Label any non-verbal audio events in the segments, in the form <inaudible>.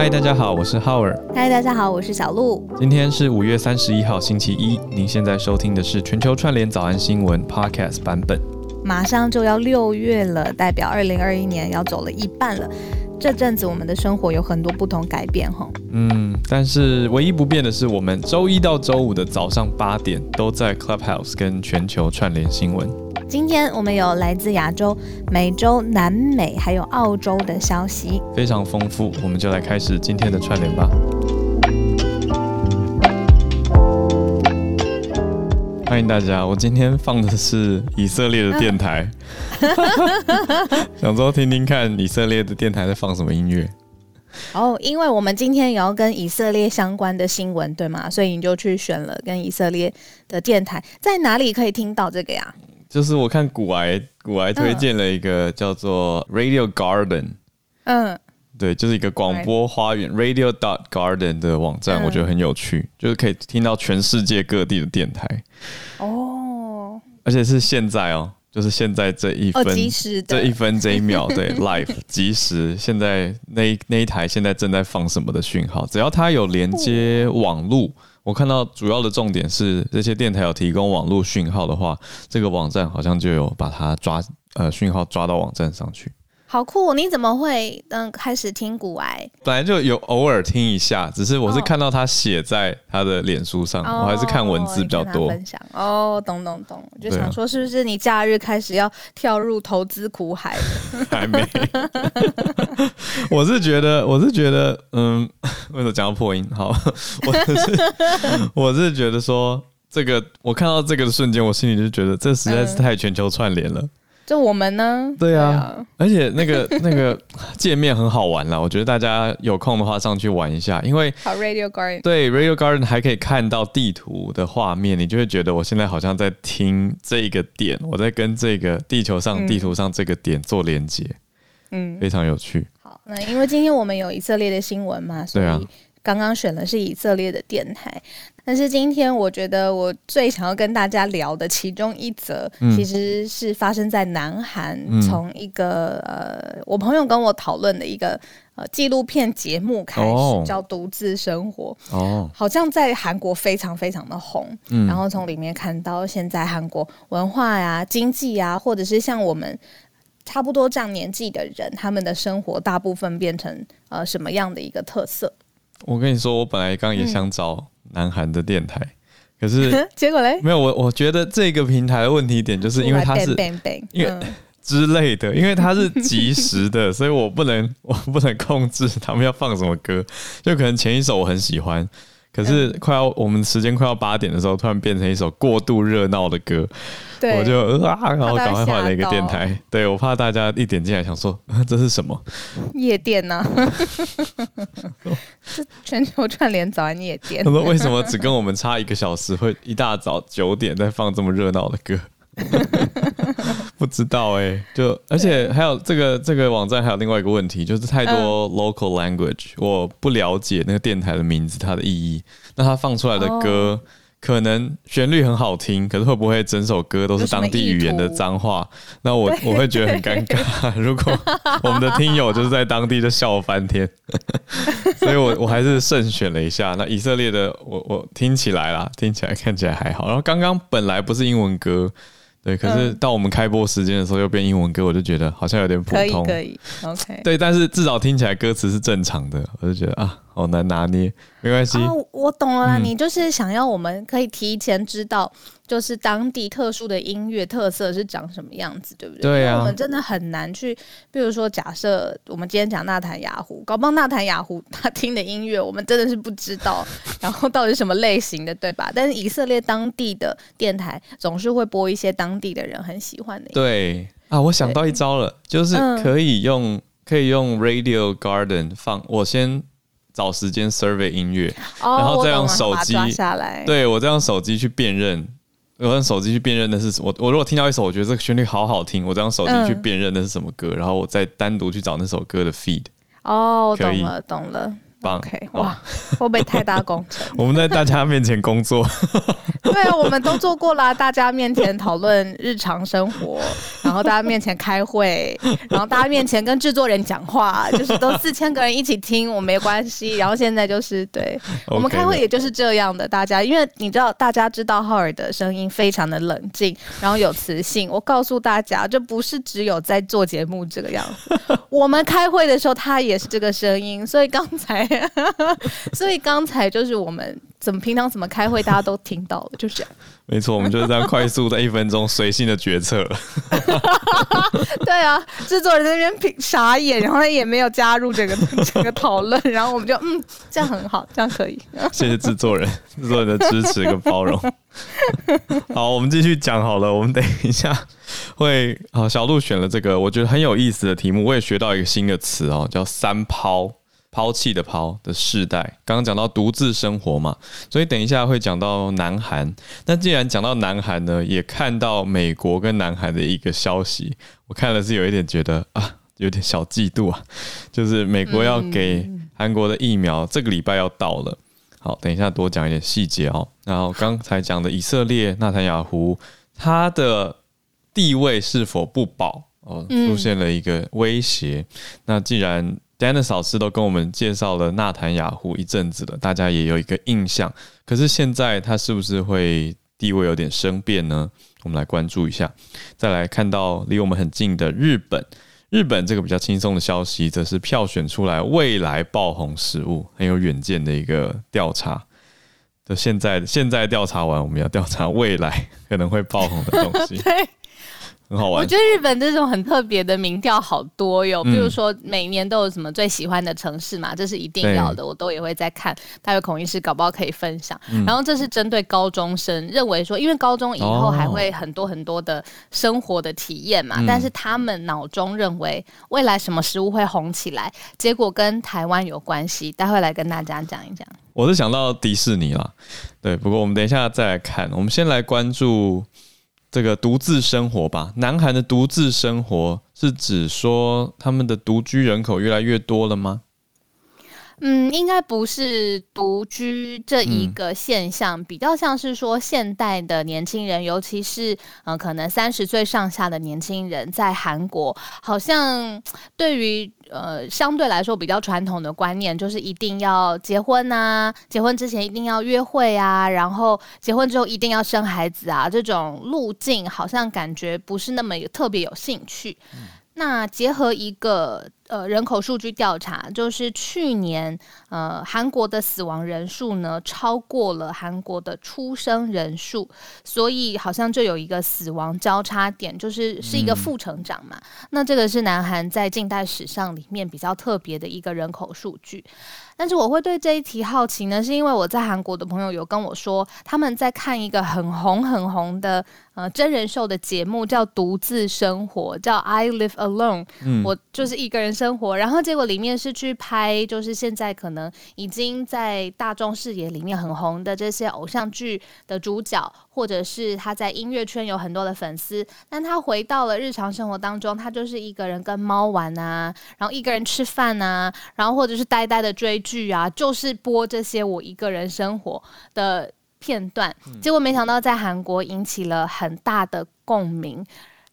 嗨，大家好，我是 Howard。嗨，大家好，我是小鹿。今天是五月三十一号，星期一。您现在收听的是全球串联早安新闻 Podcast 版本。马上就要六月了，代表二零二一年要走了一半了。这阵子我们的生活有很多不同改变，哈。嗯，但是唯一不变的是，我们周一到周五的早上八点都在 Clubhouse 跟全球串联新闻。今天我们有来自亚洲、美洲、南美，还有澳洲的消息，非常丰富。我们就来开始今天的串联吧。欢迎大家，我今天放的是以色列的电台，<laughs> 想说听听看以色列的电台在放什么音乐。哦，因为我们今天也要跟以色列相关的新闻，对吗？所以你就去选了跟以色列的电台，在哪里可以听到这个呀？就是我看古癌古癌推荐了一个叫做 Radio Garden，嗯，对，就是一个广播花园 Radio dot Garden 的网站，我觉得很有趣，就是可以听到全世界各地的电台，哦，而且是现在哦，就是现在这一分这一分这一秒，<laughs> 对，Live 即时，现在那那一台现在正在放什么的讯号，只要它有连接网路。我看到主要的重点是这些电台有提供网络讯号的话，这个网站好像就有把它抓呃讯号抓到网站上去。好酷！你怎么会嗯开始听古癌？本来就有偶尔听一下，只是我是看到他写在他的脸书上，哦、我还是看文字比较多。分享哦，懂懂懂，我就想说是不是你假日开始要跳入投资苦海？<laughs> 还没。我是觉得，我是觉得，嗯，为什么讲到破音？好，<laughs> 我是我是觉得说这个，我看到这个的瞬间，我心里就觉得这实在是太全球串联了。嗯就我们呢？对啊，而且那个 <laughs> 那个界面很好玩啦，我觉得大家有空的话上去玩一下，因为好 Radio Garden 对 Radio Garden 还可以看到地图的画面，你就会觉得我现在好像在听这个点，我在跟这个地球上地图上这个点做连接，嗯，非常有趣。好，那因为今天我们有以色列的新闻嘛，所以刚刚选的是以色列的电台。但是今天我觉得我最想要跟大家聊的其中一则，其实是发生在南韩，从一个呃，我朋友跟我讨论的一个呃纪录片节目开始，叫《独自生活》哦，好像在韩国非常非常的红，然后从里面看到现在韩国文化呀、经济呀，或者是像我们差不多这样年纪的人，他们的生活大部分变成呃什么样的一个特色？我跟你说，我本来刚也想找。南韩的电台，可是 <laughs> 结果嘞？没有我，我觉得这个平台的问题点就是因为它是因为 <laughs> 之类的，因为它是即时的，<laughs> 所以我不能我不能控制他们要放什么歌，就可能前一首我很喜欢。可是快要我们时间快要八点的时候，突然变成一首过度热闹的歌，对我就啊，然后赶快换了一个电台。对，我怕大家一点进来想说这是什么夜店呢？<laughs> 是全球串联早安夜店。他说为什么只跟我们差一个小时，会一大早九点在放这么热闹的歌？<laughs> 不知道哎、欸，就而且还有这个这个网站还有另外一个问题，就是太多 local language，我不了解那个电台的名字它的意义。那它放出来的歌可能旋律很好听，可是会不会整首歌都是当地语言的脏话？那我我会觉得很尴尬。<laughs> 如果我们的听友就是在当地就笑翻天，<laughs> 所以我我还是慎选了一下。那以色列的我我听起来啦，听起来看起来还好。然后刚刚本来不是英文歌。对，可是到我们开播时间的时候又变英文歌，我就觉得好像有点普通。可以，可以，OK。对，但是至少听起来歌词是正常的，我就觉得啊，好难拿捏。没关系。哦，我懂了啦，嗯，你就是想要我们可以提前知道。就是当地特殊的音乐特色是长什么样子，对不对？对啊，我们真的很难去，比如说，假设我们今天讲纳坦雅虎，搞不好纳坦雅虎他听的音乐，我们真的是不知道，<laughs> 然后到底什么类型的，对吧？但是以色列当地的电台总是会播一些当地的人很喜欢的音乐。对啊，我想到一招了，就是可以用、嗯、可以用 Radio Garden 放，我先找时间 survey 音乐，哦、然后再用手机下来，对我再用手机去辨认。我用手机去辨认的是我，我如果听到一首我觉得这个旋律好好听，我再用手机去辨认那是什么歌，嗯，然后我再单独去找那首歌的 feed。哦，懂了，懂了。棒！OK，哇，会不会太大工程？<laughs> 我们在大家面前工作，<laughs> 对啊，我们都做过啦。大家面前讨论日常生活，然后大家面前开会，<laughs> 然后大家面前跟制作人讲话，就是都四千个人一起听，我没关系。<laughs> 然后现在就是对我们开会，也就是这样的。大家因为你知道，大家知道浩尔的声音非常的冷静，然后有磁性。我告诉大家，这不是只有在做节目这个样子，<laughs> 我们开会的时候他也是这个声音。所以刚才。所以刚才就是我们怎么平常怎么开会，大家都听到了，就是这样。<laughs> 没错，我们就是这样快速在一分钟随性的决策。<laughs> 对啊，制作人在那边傻眼，然后他也没有加入这个 <laughs> 这个讨论，然后我们就嗯，这样很好，这样可以。谢谢制作人，制作人的支持跟包容。好，我们继续讲好了。我们等一下会啊，小鹿选了这个我觉得很有意思的题目，我也学到一个新的词哦，叫三抛。抛弃的抛的世代，刚刚讲到独自生活嘛，所以等一下会讲到南韩。那既然讲到南韩呢，也看到美国跟南韩的一个消息，我看了是有一点觉得啊，有点小嫉妒啊，<laughs> 就是美国要给韩国的疫苗，这个礼拜要到了。好，等一下多讲一点细节哦。然后刚才讲的以色列纳坦雅胡，他的地位是否不保哦？出现了一个威胁。那既然 Dennis 老师都跟我们介绍了纳坦雅胡一阵子了，大家也有一个印象。可是现在他是不是会地位有点生变呢？我们来关注一下。再来看到离我们很近的日本，日本这个比较轻松的消息，则是票选出来未来爆红食物，很有远见的一个调查。就现在现在调查完，我们要调查未来可能会爆红的东西。<laughs> 很好玩。我觉得日本这种很特别的民调好多哟，比如说每年都有什么最喜欢的城市嘛，这是一定要的，我都也会在看。待会孔医师搞不好可以分享。然后这是针对高中生，认为说，因为高中以后还会很多很多的生活的体验嘛，但是他们脑中认为未来什么食物会红起来，结果跟台湾有关系。待会来跟大家讲一讲。我是想到迪士尼啦，对，不过我们等一下再来看，我们先来关注。这个独自生活吧，南韩的独自生活是指说他们的独居人口越来越多了吗？嗯，应该不是独居这一个现象，嗯、比较像是说现代的年轻人，尤其是嗯、呃，可能三十岁上下的年轻人，在韩国好像对于呃相对来说比较传统的观念，就是一定要结婚啊，结婚之前一定要约会啊，然后结婚之后一定要生孩子啊，这种路径好像感觉不是那么有特别有兴趣。嗯、那结合一个。呃，人口数据调查就是去年，呃，韩国的死亡人数呢超过了韩国的出生人数，所以好像就有一个死亡交叉点，就是是一个负成长嘛。嗯、那这个是南韩在近代史上里面比较特别的一个人口数据。但是我会对这一题好奇呢，是因为我在韩国的朋友有跟我说，他们在看一个很红很红的呃真人秀的节目，叫《独自生活》，叫《I Live Alone》。嗯，我就是一个人。生活，然后结果里面是去拍，就是现在可能已经在大众视野里面很红的这些偶像剧的主角，或者是他在音乐圈有很多的粉丝，但他回到了日常生活当中，他就是一个人跟猫玩啊，然后一个人吃饭啊，然后或者是呆呆的追剧啊，就是播这些我一个人生活的片段，结果没想到在韩国引起了很大的共鸣。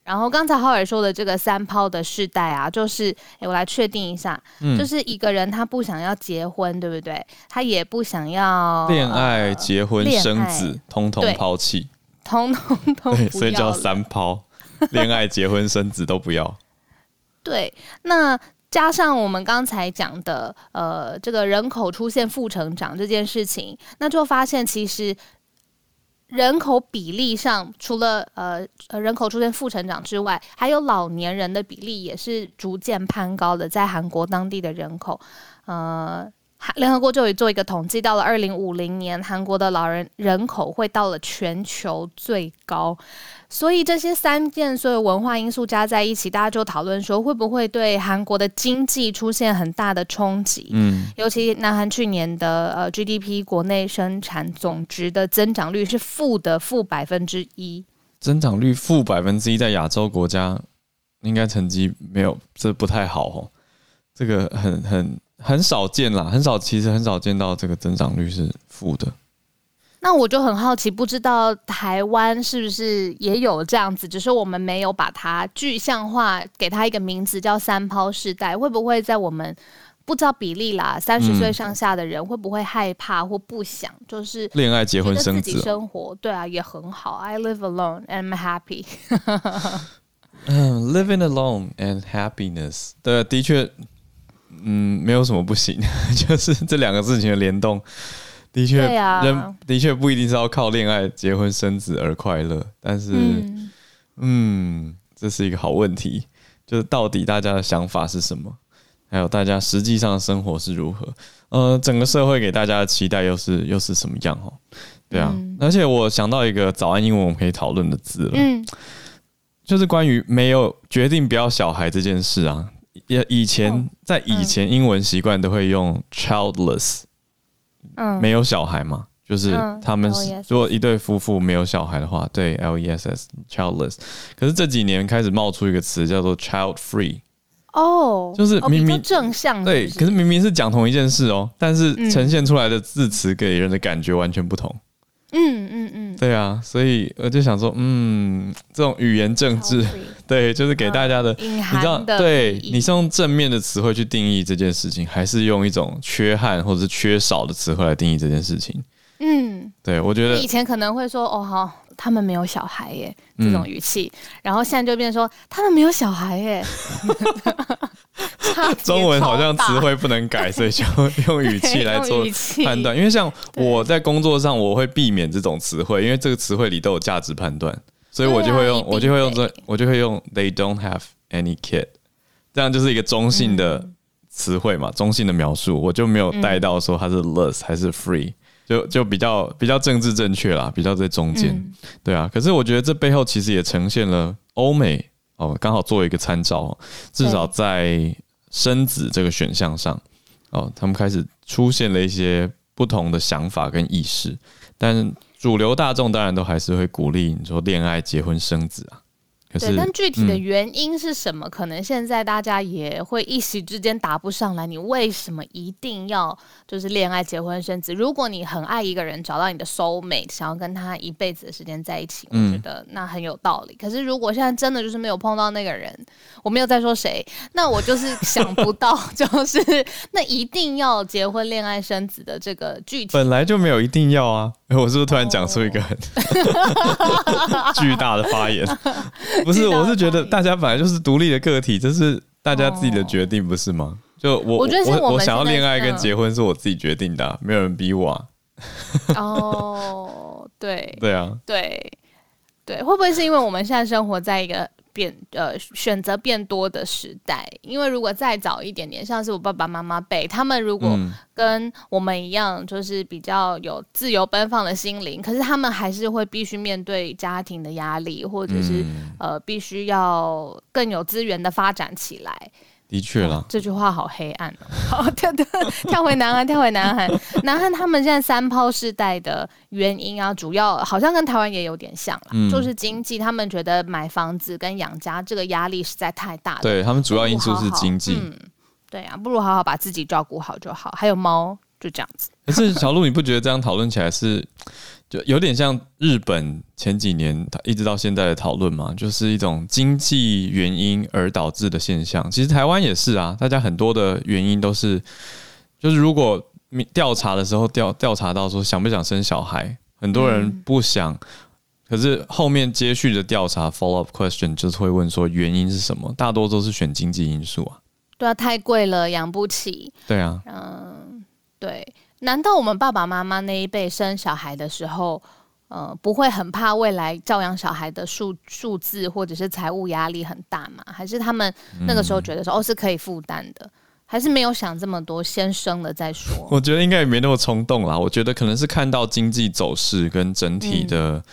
然后刚才浩尔说的这个三抛的世代啊，就是，哎，我来确定一下，嗯、就是一个人他不想要结婚，对不对？他也不想要恋爱、结婚、呃、生子，通通抛弃，通通都不要，所以叫三抛，恋爱、结婚、生子都不要。<laughs> 对，那加上我们刚才讲的，呃，这个人口出现负成长这件事情，那就发现其实。人口比例上，除了呃人口出现负成长之外，还有老年人的比例也是逐渐攀高的。在韩国当地的人口，呃，联合国就有做一个统计，到了二零五零年，韩国的老人人口会到了全球最高。所以这些三件所有文化因素加在一起，大家就讨论说，会不会对韩国的经济出现很大的冲击？嗯，尤其南韩去年的呃 GDP 国内生产总值的增长率是负的负百分之一，增长率负百分之一，在亚洲国家应该成绩没有，这不太好哦。这个很很很少见啦，很少，其实很少见到这个增长率是负的。那我就很好奇，不知道台湾是不是也有这样子，只是我们没有把它具象化，给它一个名字叫“三抛世代”。会不会在我们不知道比例啦，三十岁上下的人会不会害怕或不想，就是恋爱、结婚、生子、生活？对啊，也很好。I live alone and I'm happy。<laughs> 嗯，living alone and happiness，对，的确，嗯，没有什么不行，<laughs> 就是这两个事情的联动。的确，啊、人的确不一定是要靠恋爱、结婚、生子而快乐，但是嗯，嗯，这是一个好问题，就是到底大家的想法是什么，还有大家实际上的生活是如何？呃，整个社会给大家的期待又是又是什么样？哦，对啊，嗯、而且我想到一个早安英文我们可以讨论的字了，嗯，就是关于没有决定不要小孩这件事啊，也以前在以前英文习惯都会用 childless。嗯，没有小孩嘛，就是他们如果一对夫妇没有小孩的话，对，L E S S childless。可是这几年开始冒出一个词叫做 child free。哦，就是明明正向，对，可是明明是讲同一件事哦，但是呈现出来的字词给人的感觉完全不同。嗯嗯嗯，对啊，所以我就想说，嗯，这种语言政治，<laughs> 对，就是给大家的，你知道，对，你是用正面的词汇去定义这件事情，还是用一种缺憾或者是缺少的词汇来定义这件事情？嗯，对，我觉得以前可能会说，哦，好，他们没有小孩耶，这种语气，然后现在就变成说，他们没有小孩耶。<laughs> 中文好像词汇不能改，所以就用语气来做 <laughs> 判断。因为像我在工作上，我会避免这种词汇，因为这个词汇里都有价值判断，所以我就会用，我就会用这，我就会用 They don't have any kid，这样就是一个中性的词汇嘛，中性的描述，我就没有带到说它是 less 还是 free，就就比较比较政治正确啦，比较在中间，对啊。可是我觉得这背后其实也呈现了欧美哦，刚好作为一个参照，至少在。生子这个选项上，哦，他们开始出现了一些不同的想法跟意识，但主流大众当然都还是会鼓励你说恋爱、结婚、生子啊。对，但具体的原因是什么？嗯、可能现在大家也会一时之间答不上来。你为什么一定要就是恋爱、结婚、生子？如果你很爱一个人，找到你的 soul mate，想要跟他一辈子的时间在一起，我觉得那很有道理。嗯、可是如果现在真的就是没有碰到那个人，我没有在说谁，那我就是想不到，<laughs> 就是那一定要结婚、恋爱、生子的这个具体，本来就没有一定要啊。我是不是突然讲出一个很巨大的发言？不是，我是觉得大家本来就是独立的个体，这是大家自己的决定，不是吗？就我，我觉得我我想要恋爱跟结婚是我自己决定的啊，没有人逼我啊。哦，对，<laughs> 对啊，对，对，会不会是因为我们现在生活在一个？变呃，选择变多的时代，因为如果再早一点点，像是我爸爸妈妈辈，他们如果跟我们一样，就是比较有自由奔放的心灵，可是他们还是会必须面对家庭的压力，或者是呃，必须要更有资源的发展起来。的确了，这句话好黑暗哦。<laughs> 好，跳跳跳回南韩，跳回南韩。<laughs> 南韩他们现在三抛世代的原因啊，主要好像跟台湾也有点像啦，嗯、就是经济。他们觉得买房子跟养家这个压力实在太大了。对，他们主要因素是经济。嗯，对啊，不如好好把自己照顾好就好。还有猫，就这样子。可是小鹿，你不觉得这样讨论起来是？就有点像日本前几年一直到现在的讨论嘛，就是一种经济原因而导致的现象。其实台湾也是啊，大家很多的原因都是，就是如果调查的时候调调查到说想不想生小孩，很多人不想，嗯、可是后面接续的调查 follow up question 就是会问说原因是什么，大多都是选经济因素啊。对啊，太贵了，养不起。对啊，嗯，对。难道我们爸爸妈妈那一辈生小孩的时候，呃，不会很怕未来照养小孩的数数字或者是财务压力很大吗？还是他们那个时候觉得说，哦，是可以负担的，还是没有想这么多，先生了再说？<laughs> 我觉得应该也没那么冲动啦。我觉得可能是看到经济走势跟整体的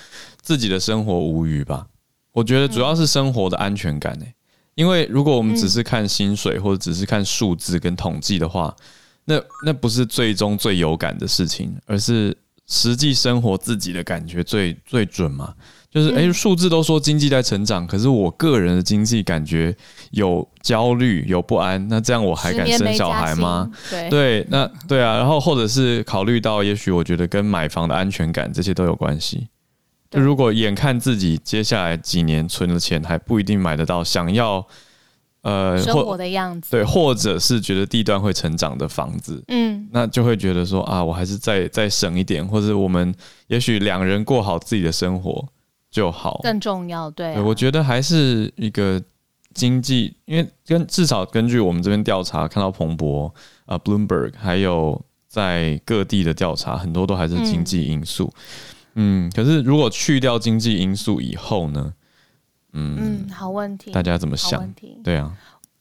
自己的生活无虞吧。我觉得主要是生活的安全感诶、欸，因为如果我们只是看薪水或者只是看数字跟统计的话。那那不是最终最有感的事情，而是实际生活自己的感觉最最准嘛。就是哎，数字都说经济在成长，可是我个人的经济感觉有焦虑、有不安，那这样我还敢生小孩吗？对对，那对啊，然后或者是考虑到，也许我觉得跟买房的安全感这些都有关系。就如果眼看自己接下来几年存的钱还不一定买得到想要呃生活的样子，对，或者是觉得地段会成长的房子，嗯，那就会觉得说啊，我还是再再省一点，或者我们也许两人过好自己的生活就好，更重要。对我觉得还是一个经济，因为跟至少根据我们这边调查看到彭博啊、呃、Bloomberg 还有在各地的调查，很多都还是经济因素。嗯嗯，可是如果去掉经济因素以后呢？嗯嗯，好问题，大家怎么想？对啊，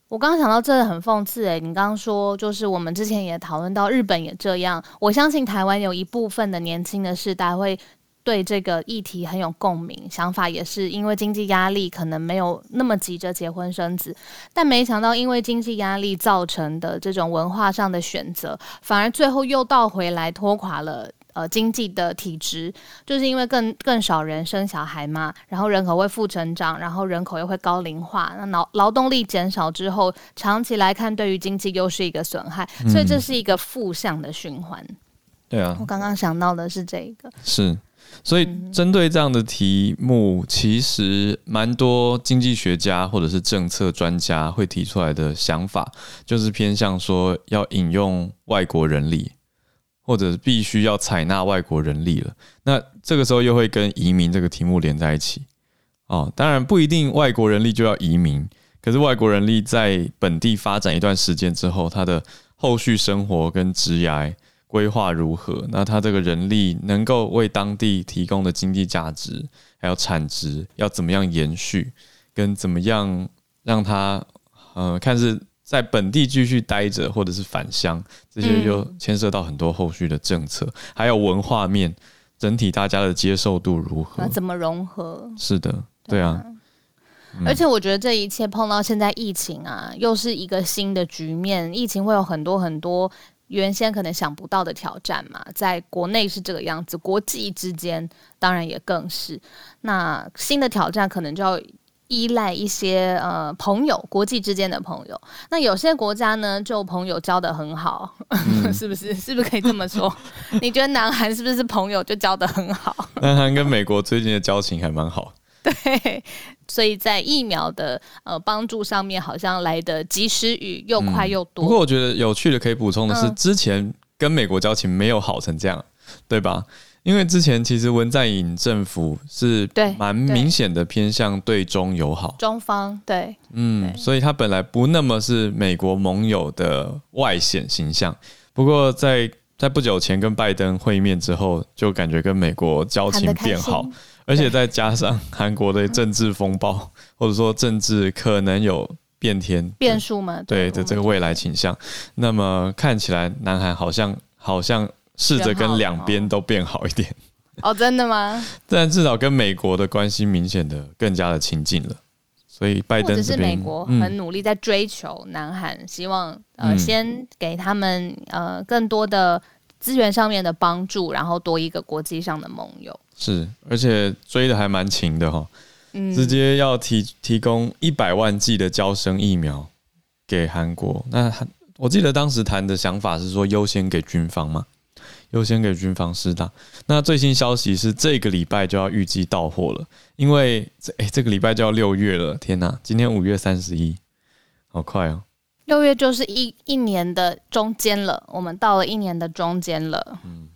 我刚刚想到这个很讽刺哎，你刚刚说就是我们之前也讨论到日本也这样，我相信台湾有一部分的年轻的世代会对这个议题很有共鸣，想法也是因为经济压力可能没有那么急着结婚生子，但没想到因为经济压力造成的这种文化上的选择，反而最后又倒回来拖垮了。呃，经济的体质，就是因为更更少人生小孩嘛，然后人口会负成长，然后人口又会高龄化，那劳劳动力减少之后，长期来看对于经济又是一个损害，所以这是一个负向的循环。嗯。对啊，我刚刚想到的是这个。是，所以针对这样的题目，其实蛮多经济学家或者是政策专家会提出来的想法，就是偏向说要引用外国人力。或者必须要采纳外国人力了，那这个时候又会跟移民这个题目连在一起哦。当然不一定外国人力就要移民，可是外国人力在本地发展一段时间之后，他的后续生活跟职涯规划如何？那他这个人力能够为当地提供的经济价值还有产值要怎么样延续，跟怎么样让他呃看是。在本地继续待着，或者是返乡，这些就牵涉到很多后续的政策，嗯、还有文化面，整体大家的接受度如何？怎么融合？是的，对啊。对啊嗯、而且我觉得这一切碰到现在疫情啊，又是一个新的局面。疫情会有很多很多原先可能想不到的挑战嘛，在国内是这个样子，国际之间当然也更是。那新的挑战可能就要。依赖一些呃朋友，国际之间的朋友。那有些国家呢，就朋友交的很好，嗯、<laughs> 是不是？是不是可以这么说？<laughs> 你觉得南韩是不是朋友就交的很好？南韩跟美国最近的交情还蛮好。<laughs> 对，所以在疫苗的呃帮助上面，好像来得及时雨，又快又多。嗯、不过我觉得有趣的可以补充的是，嗯、之前跟美国交情没有好成这样，对吧？因为之前其实文在寅政府是蛮明显的偏向对中友好，中方对，嗯，所以他本来不那么是美国盟友的外显形象。不过在在不久前跟拜登会面之后，就感觉跟美国交情变好，而且再加上韩国的政治风暴，或者说政治可能有变天。变数嘛，对的这个未来倾向，那么看起来南韩好像好像。试着跟两边都变好一点哦，真的吗？<laughs> 但至少跟美国的关系明显的更加的亲近了，所以拜登这边是美国很努力在追求南韩，嗯、希望呃先给他们呃更多的资源上面的帮助，然后多一个国际上的盟友。是，而且追的还蛮勤的哈，嗯，直接要提提供一百万剂的交生疫苗给韩国。那我记得当时谈的想法是说优先给军方嘛。优先给军方施打。那最新消息是这个礼拜就要预计到货了，因为这哎、欸、这个礼拜就要六月了，天哪！今天五月三十一，好快哦！六月就是一一年的中间了，我们到了一年的中间了，嗯，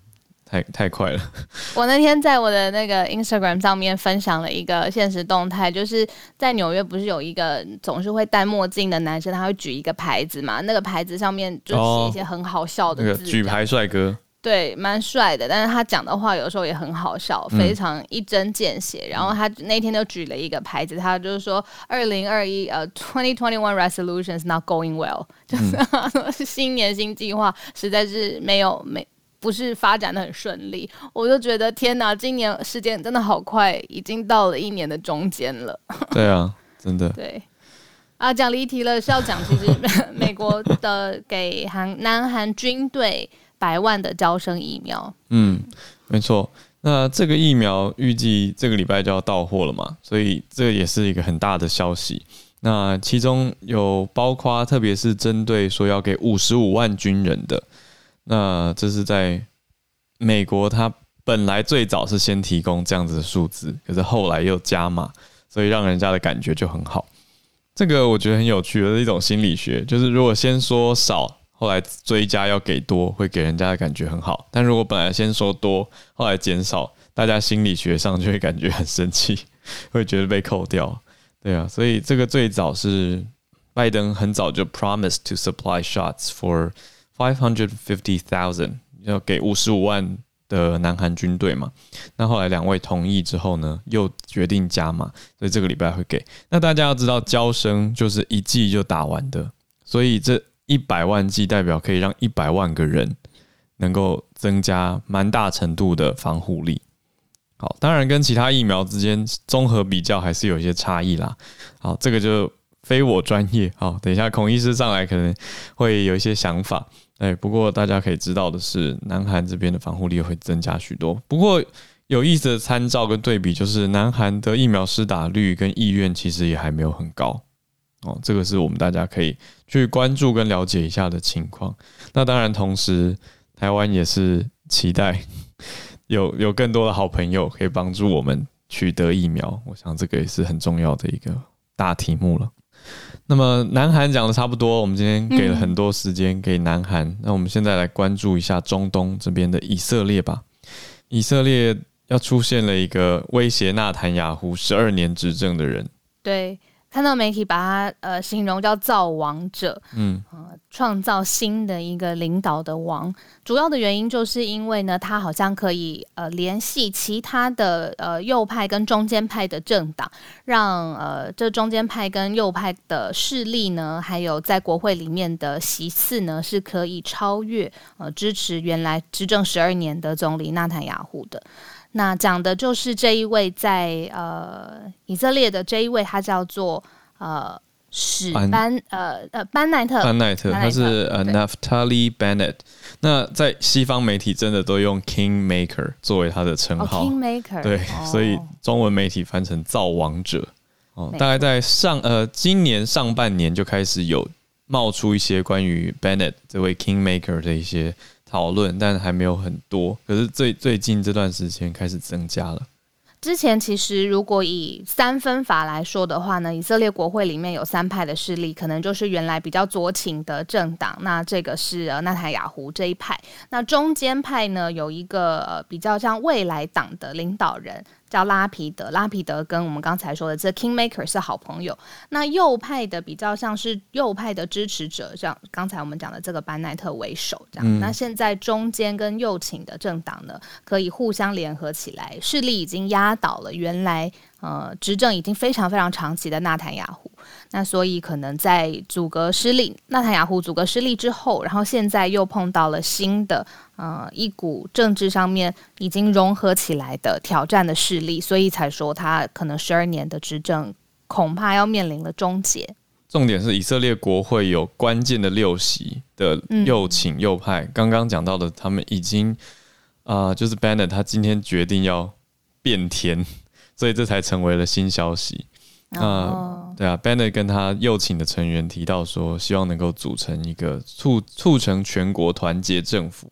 太太快了。<laughs> 我那天在我的那个 Instagram 上面分享了一个现实动态，就是在纽约不是有一个总是会戴墨镜的男生，他会举一个牌子嘛，那个牌子上面就写一些很好笑的字，哦那个、举牌帅哥。对，蛮帅的，但是他讲的话有时候也很好笑，非常一针见血。嗯、然后他那天就举了一个牌子，他就是说，二零二一呃，twenty twenty one resolutions not going well，就是、嗯、<laughs> 新年新计划实在是没有没不是发展的很顺利。我就觉得天哪，今年时间真的好快，已经到了一年的中间了。<laughs> 对啊，真的。对啊，讲离题了，是要讲其实 <laughs> 美国的给韩南韩军队。百万的招生疫苗，嗯，没错。那这个疫苗预计这个礼拜就要到货了嘛，所以这也是一个很大的消息。那其中有包括，特别是针对说要给五十五万军人的，那这是在美国，它本来最早是先提供这样子的数字，可是后来又加码，所以让人家的感觉就很好。这个我觉得很有趣的一种心理学，就是如果先说少，后来追加要给多，会给人家的感觉很好；但如果本来先说多，后来减少，大家心理学上就会感觉很生气，<laughs> 会觉得被扣掉。对啊，所以这个最早是拜登很早就 promise to supply shots for five hundred fifty thousand，要给五十五万的南韩军队嘛。那后来两位同意之后呢，又决定加码，所以这个礼拜会给。那大家要知道，交生就是一季就打完的，所以这一百万剂代表可以让一百万个人能够增加蛮大程度的防护力。好，当然跟其他疫苗之间综合比较还是有一些差异啦。好，这个就非我专业。好，等一下孔医师上来可能会有一些想法。哎，不过大家可以知道的是，南韩这边的防护力会增加许多。不过有意思的参照跟对比就是，南韩的疫苗施打率跟意愿其实也还没有很高。哦，这个是我们大家可以去关注跟了解一下的情况。那当然，同时台湾也是期待。<laughs> 有有更多的好朋友可以帮助我们取得疫苗，我想这个也是很重要的一个大题目了。那么南韩讲的差不多，我们今天给了很多时间给南韩，那我们现在来关注一下中东这边的以色列吧。以色列要出现了一个威胁纳坦雅胡十二年执政的人，对。看到媒体把他呃形容叫造王者，嗯，呃，创造新的一个领导的王，主要的原因就是因为呢，他好像可以呃联系其他的呃右派跟中间派的政党，让呃这中间派跟右派的势力呢，还有在国会里面的席次呢，是可以超越呃支持原来执政十二年的总理纳坦雅胡的。那讲的就是这一位在呃以色列的这一位，他叫做呃史班呃呃班奈特班奈特，他是呃 Naftali Bennett。那在西方媒体真的都用 Kingmaker 作为他的称号，Kingmaker 对，所以中文媒体翻成造王者哦。大概在上呃今年上半年就开始有冒出一些关于 Bennett 这位 Kingmaker 的一些。讨论，但还没有很多。可是最最近这段时间开始增加了。之前其实如果以三分法来说的话呢，以色列国会里面有三派的势力，可能就是原来比较左倾的政党。那这个是呃纳坦雅胡这一派。那中间派呢，有一个比较像未来党的领导人。叫拉皮德，拉皮德跟我们刚才说的这 Kingmaker 是好朋友。那右派的比较像是右派的支持者，像刚才我们讲的这个班奈特为首这样。嗯、那现在中间跟右倾的政党呢，可以互相联合起来，势力已经压倒了原来呃执政已经非常非常长期的纳坦雅胡。那所以可能在阻隔失利，纳坦雅胡阻隔失利之后，然后现在又碰到了新的呃一股政治上面已经融合起来的挑战的势力，所以才说他可能十二年的执政恐怕要面临了终结。重点是以色列国会有关键的六席的右倾右派，刚刚讲到的，他们已经啊、呃，就是 Bennett 他今天决定要变天，所以这才成为了新消息。啊、呃，对啊，Bennett 跟他右倾的成员提到说，希望能够组成一个促促成全国团结政府。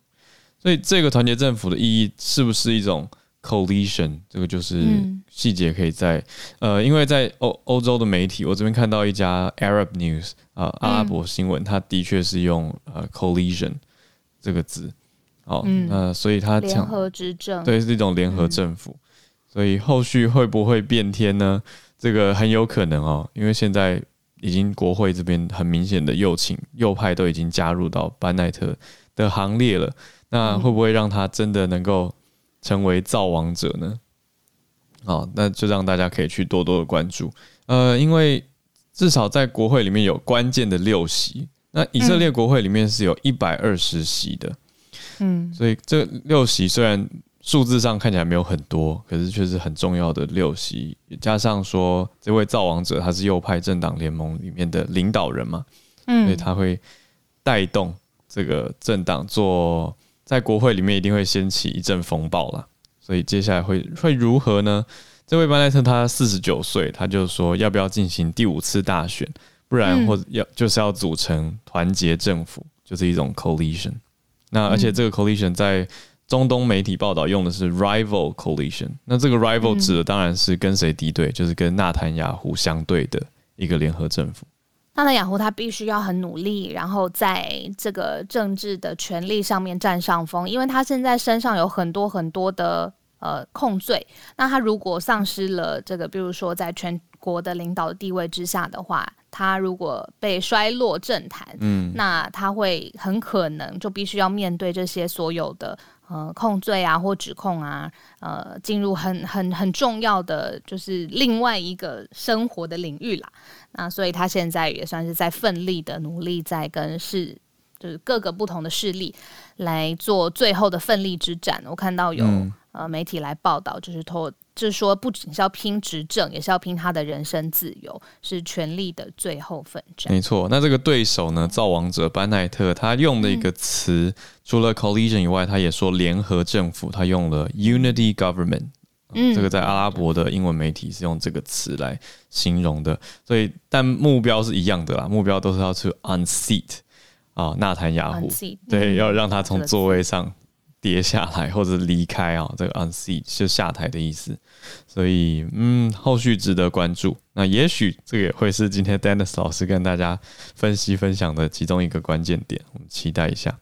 所以这个团结政府的意义是不是一种 coalition？这个就是细节可以在、嗯、呃，因为在欧欧洲的媒体，我这边看到一家 Arab News 啊、呃，阿拉伯新闻，它的确是用呃 coalition 这个字。哦，嗯呃、所以它联合执政，对，是一种联合政府。嗯、所以后续会不会变天呢？这个很有可能哦，因为现在已经国会这边很明显的右倾右派都已经加入到班奈特的行列了，那会不会让他真的能够成为造王者呢？好，那就让大家可以去多多的关注。呃，因为至少在国会里面有关键的六席，那以色列国会里面是有一百二十席的，嗯，所以这六席虽然。数字上看起来没有很多，可是却是很重要的六席。加上说，这位造王者他是右派政党联盟里面的领导人嘛，嗯，所以他会带动这个政党做，在国会里面一定会掀起一阵风暴啦。所以接下来会会如何呢？这位班奈特他四十九岁，他就说要不要进行第五次大选，不然或者要就是要组成团结政府，就是一种 coalition。那而且这个 coalition 在中东媒体报道用的是 rival coalition，那这个 rival 指的当然是跟谁敌对，就是跟纳坦雅胡相对的一个联合政府。纳坦雅胡他必须要很努力，然后在这个政治的权力上面占上风，因为他现在身上有很多很多的呃控罪。那他如果丧失了这个，比如说在全国的领导的地位之下的话，他如果被衰落政坛，嗯，那他会很可能就必须要面对这些所有的。呃，控罪啊，或指控啊，呃，进入很很很重要的就是另外一个生活的领域啦。那所以他现在也算是在奋力的努力，在跟是就是各个不同的势力来做最后的奋力之战。我看到有、嗯、呃媒体来报道，就是托。就是说，不仅是要拼执政，也是要拼他的人身自由，是权力的最后奋战。没错，那这个对手呢，造王者班奈特，他用的一个词，嗯、除了 collision 以外，他也说联合政府，他用了 unity government。嗯，这个在阿拉伯的英文媒体是用这个词来形容的。所以，但目标是一样的啦，目标都是要去 unseat 啊，纳坦雅胡，seat, 对，嗯、要让他从座位上。跌下来或者离开啊，这个 unseat 就下台的意思，所以嗯，后续值得关注。那也许这个也会是今天 Dennis 老师跟大家分析分享的其中一个关键点，我们期待一下。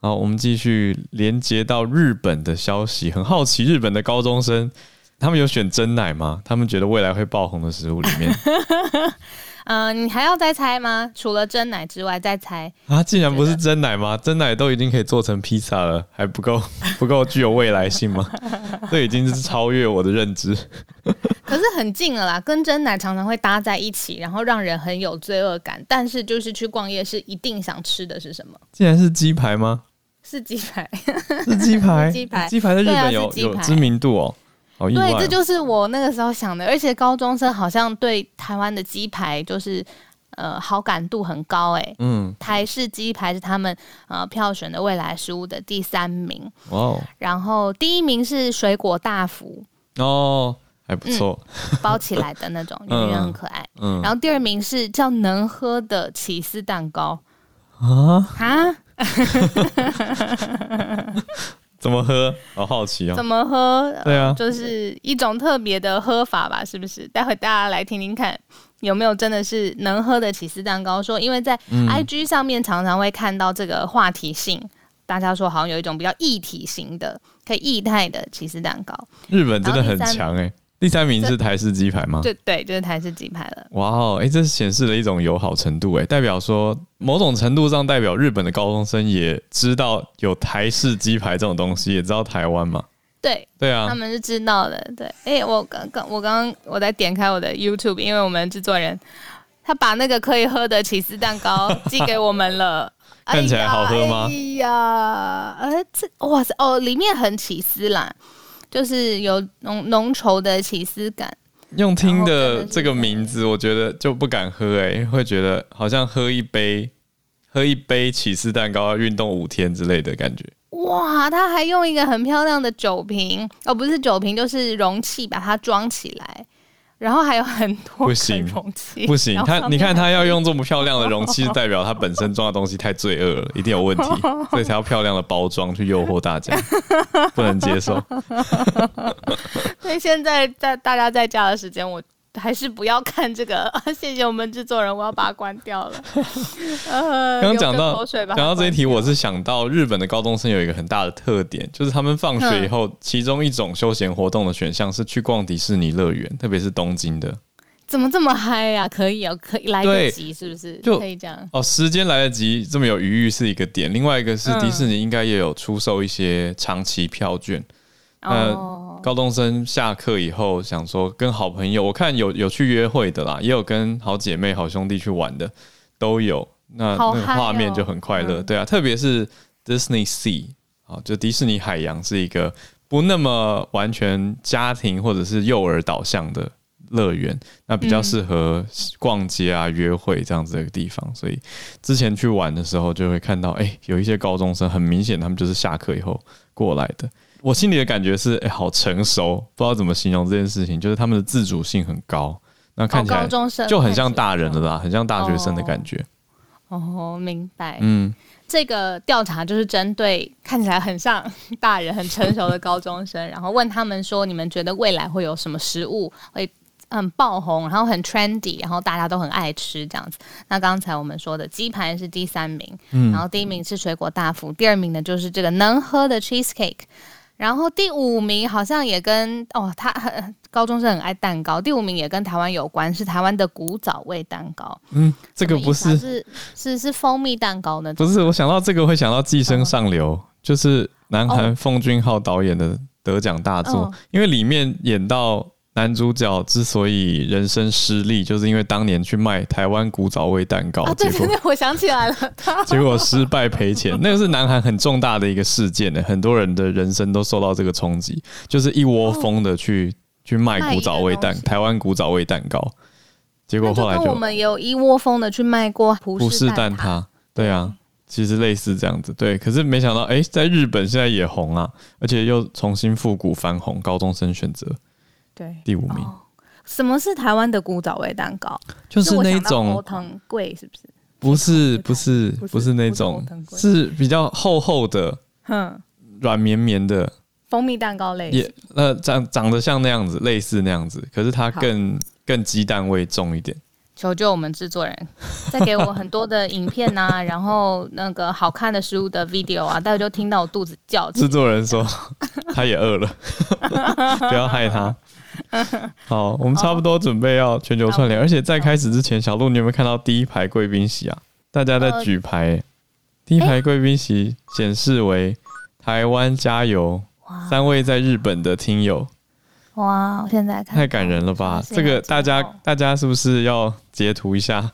好，我们继续连接到日本的消息，很好奇日本的高中生他们有选真奶吗？他们觉得未来会爆红的食物里面。<laughs> 嗯、呃，你还要再猜吗？除了真奶之外，再猜啊？竟然不是真奶吗？真奶都已经可以做成披萨了，还不够 <laughs> 不够具有未来性吗？<laughs> 这已经是超越我的认知。<laughs> 可是很近了啦，跟真奶常常会搭在一起，然后让人很有罪恶感。但是就是去逛夜市，一定想吃的是什么？竟然是鸡排吗？是鸡排，是鸡排，鸡排，鸡排在日本有、啊、有知名度哦。哦、对，这就是我那个时候想的，而且高中生好像对台湾的鸡排就是呃好感度很高哎，嗯，台式鸡排是他们呃票选的未来食物的第三名，哦，然后第一名是水果大福。哦，还不错、嗯，包起来的那种，<laughs> 圆圆很可爱，嗯，然后第二名是叫能喝的起司蛋糕。啊？啊。<laughs> <laughs> 怎么喝？好好奇哦。怎么喝？对啊，就是一种特别的喝法吧？是不是？待会大家来听听看，有没有真的是能喝的起司蛋糕？说，因为在 IG 上面常常会看到这个话题性，嗯、大家说好像有一种比较液体型的、可以液态的起司蛋糕。日本真的很强哎、欸。第三名是台式鸡排吗？对对，就是台式鸡排了。哇哦，哎，这是显示了一种友好程度，哎，代表说某种程度上代表日本的高中生也知道有台式鸡排这种东西，也知道台湾嘛？对对啊，他们是知道的。对，哎，我刚刚我刚刚我在点开我的 YouTube，因为我们制作人他把那个可以喝的起司蛋糕寄给我们了，<laughs> 看起来好喝吗？哎呀，哎，这哇塞哦，里面很起司啦。就是有浓浓稠的起司感，用听的这个名字，我觉得就不敢喝哎、欸，会觉得好像喝一杯喝一杯起司蛋糕要运动五天之类的感觉。哇，他还用一个很漂亮的酒瓶，哦，不是酒瓶，就是容器把它装起来。然后还有很多容器，不行，不行，他你看他要用这么漂亮的容器，代表他本身装的东西太罪恶了，一定有问题，<laughs> 所以才要漂亮的包装去诱惑大家，不能接受。<laughs> 所以现在在大家在家的时间，我。还是不要看这个，<laughs> 谢谢我们制作人，我要把它关掉了。<laughs> 刚刚讲到讲到这一题，我是想到日本的高中生有一个很大的特点，就是他们放学以后，其中一种休闲活动的选项是去逛迪士尼乐园，特别是东京的。怎么这么嗨呀？可以哦，可以来得及，是不是？就可以这样哦，时间来得及，这么有余裕是一个点。另外一个是迪士尼应该也有出售一些长期票券。呃，高中生下课以后想说跟好朋友，我看有有去约会的啦，也有跟好姐妹、好兄弟去玩的，都有。那那个画面就很快乐，对啊，特别是 Disney Sea 啊，就迪士尼海洋是一个不那么完全家庭或者是幼儿导向的乐园，那比较适合逛街啊、约会这样子的一个地方。所以之前去玩的时候，就会看到，哎，有一些高中生很明显，他们就是下课以后过来的。我心里的感觉是，哎、欸，好成熟，不知道怎么形容这件事情，就是他们的自主性很高，那看起来就很像大人了啦，很像大学生的感觉。哦，明白。嗯，这个调查就是针对看起来很像大人、很成熟的高中生，然后问他们说：“你们觉得未来会有什么食物会？”很爆红，然后很 trendy，然后大家都很爱吃这样子。那刚才我们说的鸡排是第三名，嗯，然后第一名是水果大福，第二名呢就是这个能喝的 cheesecake，然后第五名好像也跟哦，他很高中生很爱蛋糕，第五名也跟台湾有关，是台湾的古早味蛋糕。嗯，这个不是、啊、是是是蜂蜜蛋糕呢？不是，我想到这个会想到《寄生上流》哦，就是南韩奉俊昊导演的得奖大作，哦，因为里面演到。男主角之所以人生失利，就是因为当年去卖台湾古早味蛋糕，啊、对对对，<laughs> 我想起来了，<laughs> 结果失败赔钱，那个是南韩很重大的一个事件呢，很多人的人生都受到这个冲击，就是一窝蜂的去、哦、去卖古早味蛋，台湾古早味蛋糕，结果后来就，就我们有一窝蜂的去卖过葡式蛋挞，对啊，其实类似这样子，对，可是没想到，哎、欸，在日本现在也红啊，而且又重新复古翻红，高中生选择。对，第五名。哦，什么是台湾的古早味蛋糕？就是那种欧藤贵，是不是？不是，不是，不是那种，是比较厚厚的，软绵绵的蜂蜜蛋糕类。也，呃，长长得像那样子，类似那样子，可是它更更鸡蛋味重一点。求救我们制作人，<laughs> 再给我很多的影片啊，然后那个好看的食物的 video 啊，待会就听到我肚子叫。制作人说 <laughs> 他也饿了，<laughs> 不要害他。<laughs> 好，我们差不多准备要全球串联，而且在开始之前，小鹿你有没有看到第一排贵宾席啊？大家在举牌，第一排贵宾席显示为台湾加油，三位在日本的听友。哇，我现在看太感人了吧？这个大家大家是不是要截图一下？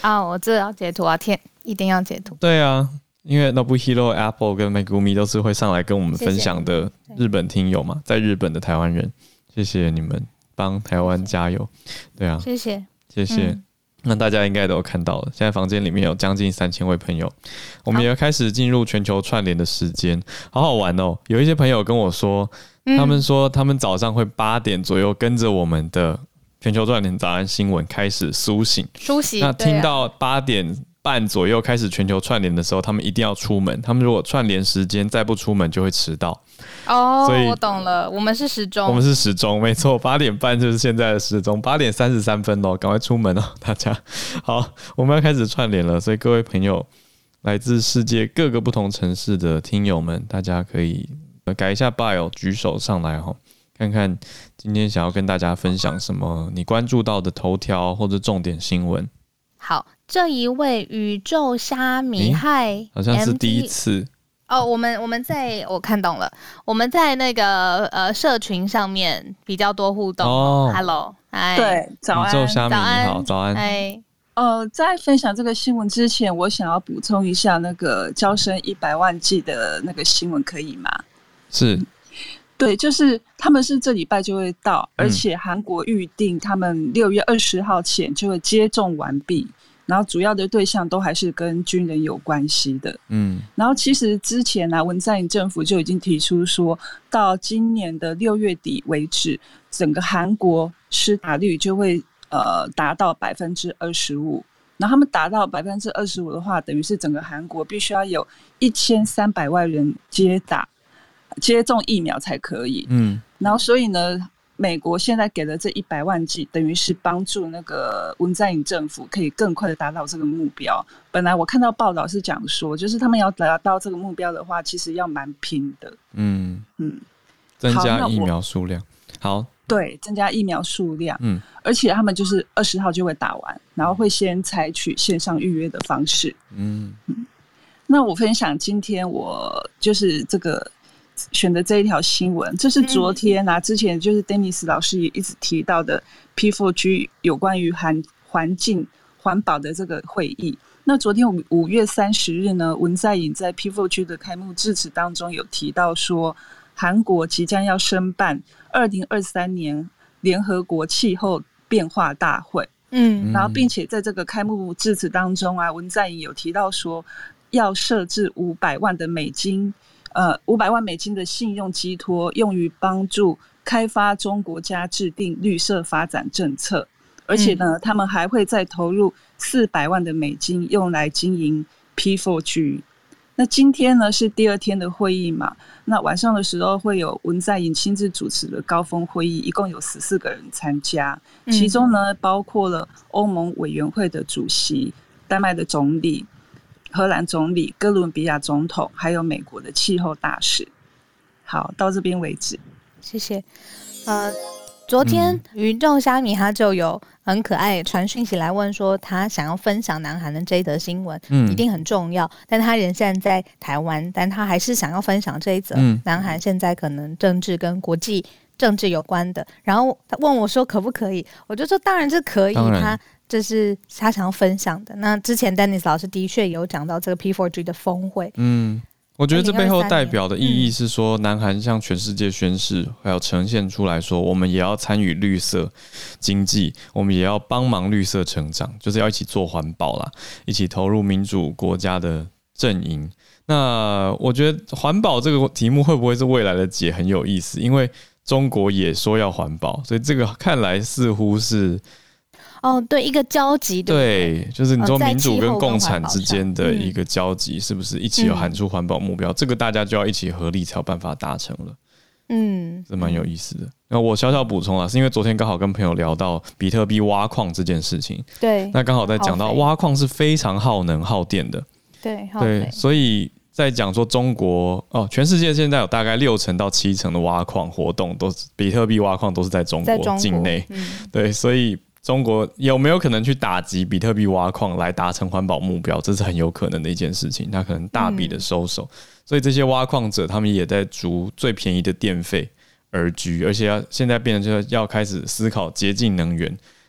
啊，我这要截图啊，天，一定要截图。对啊，因为 Nobuhiro Apple 跟 Megumi 都是会上来跟我们分享的日本听友嘛，在日本的台湾人。谢谢你们帮台湾加油，对啊，谢谢谢谢。嗯、那大家应该都有看到了，现在房间里面有将近三千位朋友，我们也要开始进入全球串联的时间，好好玩哦。有一些朋友跟我说，他们说他们早上会八点左右跟着我们的全球串联早安新闻开始苏醒，苏醒。那听到八点半左右开始全球串联的时候，他们一定要出门，他们如果串联时间再不出门就会迟到。哦，所以我懂了，我们是时钟，我们是时钟，没错，八点半就是现在的时钟，八点三十三分哦，赶快出门哦，<laughs> 大家。好，我们要开始串联了，所以各位朋友，来自世界各个不同城市的听友们，大家可以改一下 bio，举手上来哈，看看今天想要跟大家分享什么，你关注到的头条或者重点新闻。好，这一位宇宙虾米嗨、欸，好像是第一次。哦，我们我们在我看懂了，我们在那个呃社群上面比较多互动。哦，Hello，嗨，对，早安，宇宙虾米你好，早安，嗨。呃，在分享这个新闻之前，我想要补充一下那个招生一百万剂的那个新闻，可以吗？是，对，就是他们是这礼拜就会到，而且韩国预定他们六月二十号前就会接种完毕。然后主要的对象都还是跟军人有关系的，嗯，然后其实之前呢、啊，文在寅政府就已经提出说，到今年的六月底为止，整个韩国施打率就会呃达到百分之二十五。然后他们达到百分之二十五的话，等于是整个韩国必须要有一千三百万人接打接种疫苗才可以，嗯，然后所以呢。美国现在给了这一百万剂，等于是帮助那个文在寅政府可以更快的达到这个目标。本来我看到报道是讲说，就是他们要达到这个目标的话，其实要蛮拼的。嗯嗯，增加疫苗数量，好，对，增加疫苗数量。嗯，而且他们就是二十号就会打完，然后会先采取线上预约的方式。嗯嗯，那我分享今天我就是这个。选的这一条新闻，这是昨天啊，之前就是 Dennis 老师也一直提到的 P4G 有关于环环境环保的这个会议。那昨天五五月三十日呢，文在寅在 P4G 的开幕致辞当中有提到说，韩国即将要申办二零二三年联合国气候变化大会。嗯，然后并且在这个开幕致辞当中啊，文在寅有提到说，要设置五百万的美金。呃五百万美金的信用寄托，用于帮助开发中国家制定绿色发展政策。而且呢，他们还会再投入四百万的美金，用来经营 P4G。那今天呢是第二天的会议嘛？那晚上的时候会有文在寅亲自主持的高峰会议，一共有十四个人参加，其中呢包括了欧盟委员会的主席、丹麦的总理、荷兰总理、哥伦比亚总统，还有美国的气候大使。好，到这边为止，谢谢。呃。昨天云众虾米他就有很可爱传讯息来问说，他想要分享南韩的这一则新闻，嗯，一定很重要。但他人现在在台湾，但他还是想要分享这一则南韩现在可能政治跟国际政治有关的。然后他问我说可不可以，我就说当然是可以。他这是他想要分享的。那之前 Dennis 老师的确有讲到这个 P4G 的峰会，嗯。我觉得这背后代表的意义是说，南韩向全世界宣示，还有呈现出来说，我们也要参与绿色经济，我们也要帮忙绿色成长，就是要一起做环保啦，一起投入民主国家的阵营。那我觉得环保这个题目会不会是未来的解很有意思，因为中国也说要环保，所以这个看来似乎是。哦，对，一个交集，对，对，就是你说民主跟共产之间的一个交集，是不是一起有喊出环保目标？嗯、这个大家就要一起合力才有办法达成了。嗯，这蛮有意思的。那我小小补充啊，是因为昨天刚好跟朋友聊到比特币挖矿这件事情，对，那刚好在讲到挖矿是非常耗能耗电的，对，对，所以在讲说中国哦，全世界现在有大概六成到七成的挖矿活动都是比特币挖矿都是在中国境内，嗯、对，所以。中国有没有可能去打击比特币挖矿来达成环保目标？这是很有可能的一件事情。他可能大笔的收手，所以这些挖矿者他们也在逐最便宜的电费而居，而且要现在变成就是要开始思考洁净能源，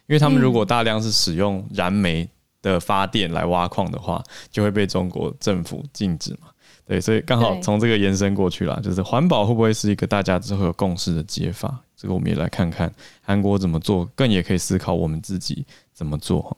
因为他们如果大量是使用燃煤的发电来挖矿的话，就会被中国政府禁止嘛。对，所以刚好从这个延伸过去了，就是环保会不会是一个大家之后有共识的解法？这个我们也来看看韩国怎么做，更也可以思考我们自己怎么做。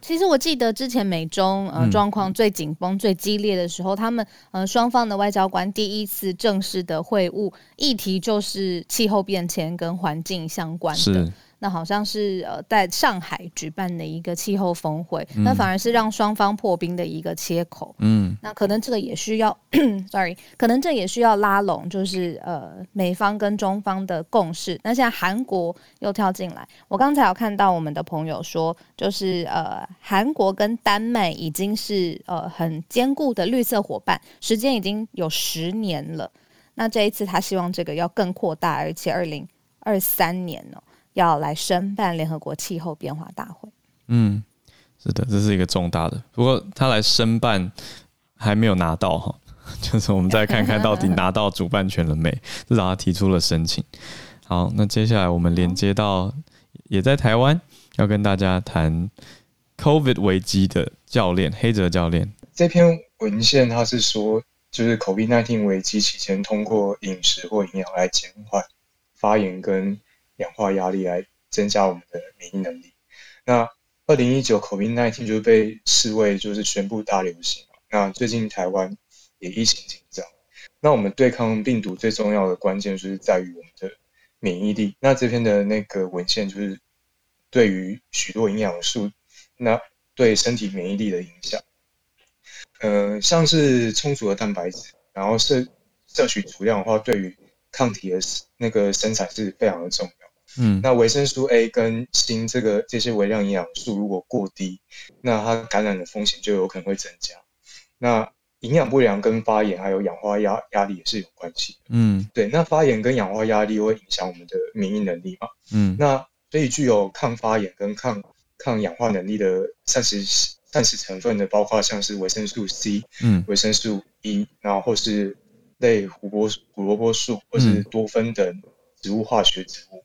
其实我记得之前美中呃状况最紧绷、最激烈的时候，嗯、他们呃双方的外交官第一次正式的会晤，议题就是气候变迁跟环境相关的。是。那好像是呃，在上海举办的一个气候峰会，嗯、那反而是让双方破冰的一个切口。嗯，那可能这个也需要，<clears throat> sorry，可能这也需要拉拢，就是呃，美方跟中方的共识。那现在韩国又跳进来，我刚才有看到我们的朋友说，就是呃，韩国跟丹麦已经是呃很坚固的绿色伙伴，时间已经有十年了。那这一次他希望这个要更扩大，而且二零二三年哦。要来申办联合国气候变化大会。嗯，是的，这是一个重大的。不过他来申办还没有拿到哈，<laughs> 就是我们再看看到底拿到主办权了没？<laughs> 至少他提出了申请。好，那接下来我们连接到也在台湾，要跟大家谈 COVID 危机的教练黑泽教练。这篇文献他是说，就是 COVID-19 危机期间，通过饮食或营养来减缓发炎跟氧化压力来增加我们的免疫能力。那二零一九 COVID-19 就被视为就是宣布大流行。那最近台湾也疫情紧张。那我们对抗病毒最重要的关键就是在于我们的免疫力。那这篇的那个文献就是对于许多营养素，那对身体免疫力的影响。呃，像是充足的蛋白质，然后摄摄取足量的话，对于抗体的那个生产是非常的重要。嗯，那维生素 A 跟锌这个这些微量营养素如果过低，那它感染的风险就有可能会增加。那营养不良跟发炎还有氧化压压力也是有关系的。嗯，对，那发炎跟氧化压力会影响我们的免疫能力嘛？嗯，那所以具有抗发炎跟抗抗氧化能力的膳食膳食成分的，包括像是维生素 C，嗯，维生素 E，然后或是类胡萝卜胡萝卜素或是多酚等植物化学植物。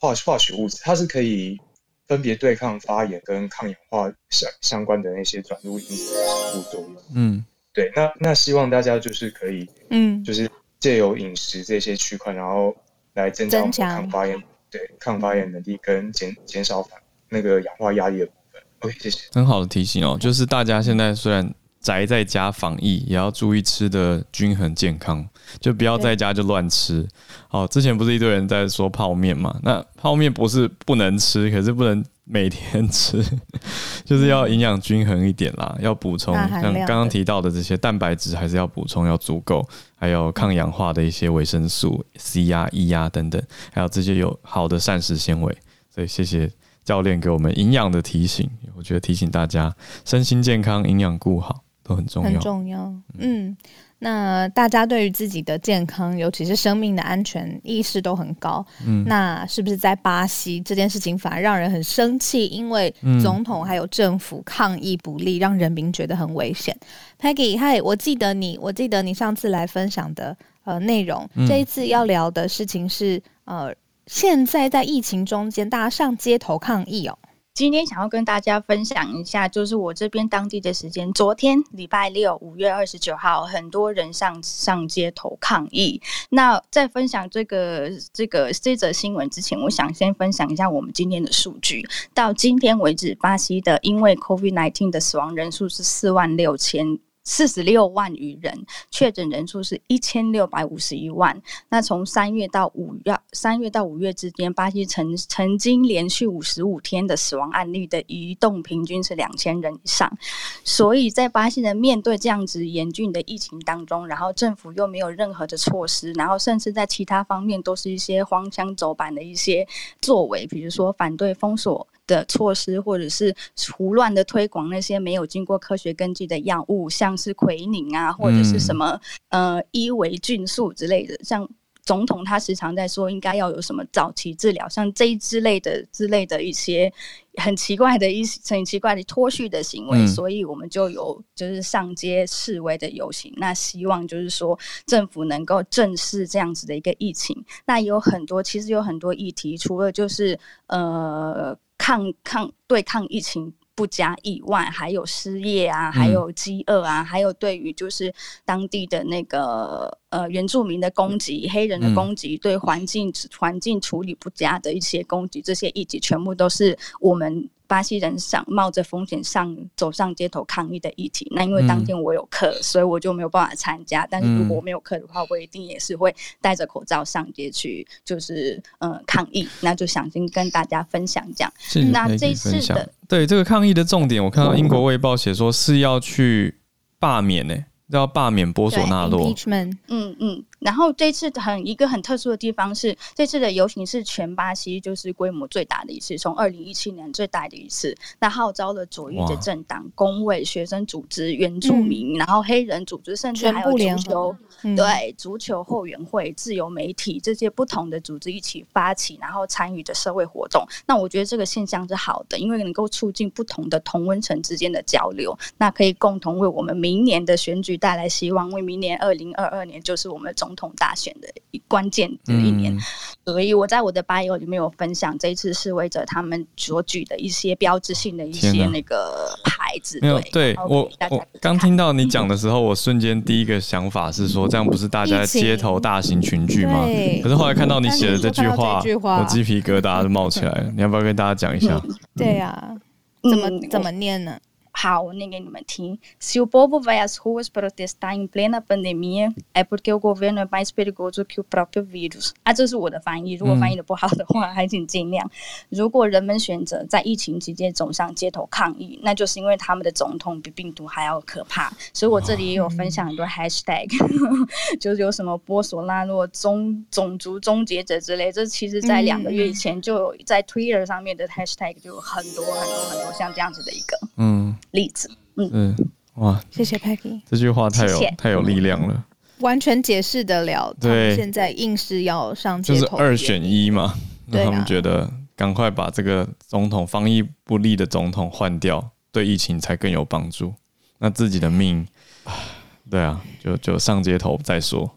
化化学物质，它是可以分别对抗发炎跟抗氧化相相关的那些转录因子的副作用。嗯，对，那那希望大家就是可以，嗯，就是借由饮食这些区块，然后来增加抗发炎，对抗发炎能力跟减减少反那个氧化压力的部分。OK，谢谢。很好的提醒哦，就是大家现在虽然宅在家防疫，也要注意吃的均衡健康，就不要在家就乱吃。好，之前不是一堆人在说泡面嘛？那泡面不是不能吃，可是不能每天吃，<laughs> 就是要营养均衡一点啦，要补充像刚刚提到的这些蛋白质，还是要补充要足够，还有抗氧化的一些维生素 C 啊、E 啊等等，还有这些有好的膳食纤维。所以谢谢。教练给我们营养的提醒，我觉得提醒大家身心健康、营养顾好都很重要。很重要，嗯，那大家对于自己的健康，尤其是生命的安全意识都很高。嗯，那是不是在巴西这件事情反而让人很生气？因为总统还有政府抗议不力，让人民觉得很危险。Peggy，嗨，我记得你，我记得你上次来分享的呃内容，这一次要聊的事情是呃。现在在疫情中间，大家上街头抗议哦。今天想要跟大家分享一下，就是我这边当地的时间，昨天礼拜六五月二十九号，很多人上上街头抗议。那在分享这个这个这则新闻之前，我想先分享一下我们今天的数据。到今天为止，巴西的因为 COVID-19 的死亡人数是四万六千。四十六万余人，确诊人数是一千六百五十一万。那从三月到五月，三月到五月之间，巴西曾曾经连续五十五天的死亡案例的移动平均是两千人以上。所以在巴西人面对这样子严峻的疫情当中，然后政府又没有任何的措施，然后甚至在其他方面都是一些荒腔走板的一些作为，比如说反对封锁。的措施，或者是胡乱的推广那些没有经过科学根据的药物，像是奎宁啊，或者是什么呃伊维菌素之类的。像总统他时常在说，应该要有什么早期治疗，像这一之类的之类的一些很奇怪的一些很奇怪的脱序的行为，嗯、所以我们就有就是上街示威的游行。那希望就是说政府能够正视这样子的一个疫情。那有很多其实有很多议题，除了就是呃。抗抗对抗疫情不加意外，还有失业啊，还有饥饿啊，嗯、还有对于就是当地的那个呃原住民的攻击、黑人的攻击、对环境环境处理不佳的一些攻击，这些议题全部都是我们。巴西人想冒着风险上走上街头抗议的议题，那因为当天我有课，嗯、所以我就没有办法参加。但是如果我没有课的话，我一定也是会戴着口罩上街去，就是呃抗议。那就想先跟大家分享这样。是那这一次的对这个抗议的重点，我看到英国卫报写说是要去罢免呢、欸，要罢免波索纳洛。嗯嗯。然后这次很一个很特殊的地方是，这次的游行是全巴西就是规模最大的一次，从二零一七年最大的一次。那号召了左翼的政党、工会、学生组织、原住民，嗯、然后黑人组织，甚至还有足球，嗯、对足球后援会、自由媒体这些不同的组织一起发起，然后参与的社会活动。那我觉得这个现象是好的，因为能够促进不同的同温层之间的交流，那可以共同为我们明年的选举带来希望，为明年二零二二年就是我们总。总统大选的一关键的一年，嗯、所以我在我的 bio 里面有分享这一次示威者他们所举的一些标志性的一些那个牌子。没有，对我我刚听到你讲的时候，我瞬间第一个想法是说，这样不是大家街头大型群聚吗？可是后来看到你写的这句话，我鸡皮疙瘩都冒起来了。你要不要跟大家讲一下？嗯、对呀、啊，怎么、嗯、怎么念呢？好，我念给你们听。Se o povo vai às ruas protestar em plena pandemia, é porque o governo é mais perigoso que o próprio vírus。啊，这是我的翻译。如果翻译的不好的话，还请尽量。如果人们选择在疫情期间走上街头抗议，那就是因为他们的总统比病毒还要可怕。所以我这里也有分享很多 hashtag，<laughs> 就是有什么波索纳洛种种族终结者之类。这其实在两个月以前就有在 Twitter 上面的 hashtag 就有很多很多很多像这样子的一个，嗯。例子，嗯嗯，哇，谢谢 Peggy，这句话太有太有力量了，完全解释得了。对，现在硬是要上街头，就是二选一嘛。那他们觉得赶快把这个总统防疫不力的总统换掉，对疫情才更有帮助。那自己的命，<sighs> 对啊，就就上街头再说。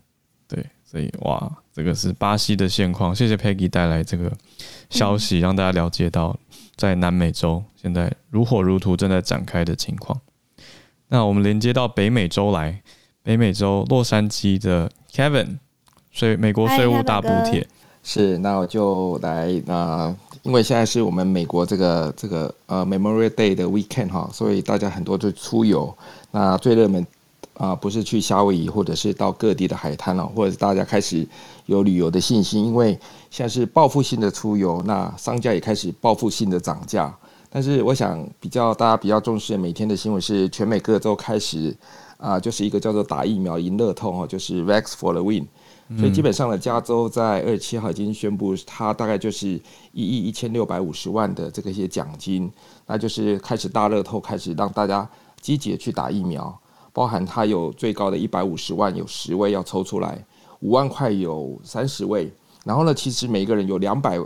对，所以哇，这个是巴西的现况。谢谢 Peggy 带来这个消息，嗯、让大家了解到。在南美洲，现在如火如荼正在展开的情况。那我们连接到北美洲来，北美洲洛杉矶的 Kevin，税美国税务大补帖。是，那我就来那因为现在是我们美国这个这个呃 Memorial Day 的 weekend 哈，所以大家很多就出游。那最热门啊，不是去夏威夷，或者是到各地的海滩了，或者大家开始有旅游的信心，因为现在是报复性的出游，那商家也开始报复性的涨价。但是我想比较大家比较重视每天的新闻是，全美各州开始啊，就是一个叫做打疫苗赢乐透哈，就是 Vax for the Win。所以基本上呢，加州在二十七号已经宣布，它大概就是一亿一千六百五十万的这个一些奖金，那就是开始大乐透，开始让大家积极的去打疫苗，包含它有最高的一百五十万，有十位要抽出来，五万块有三十位，然后呢，其实每一个人有两百。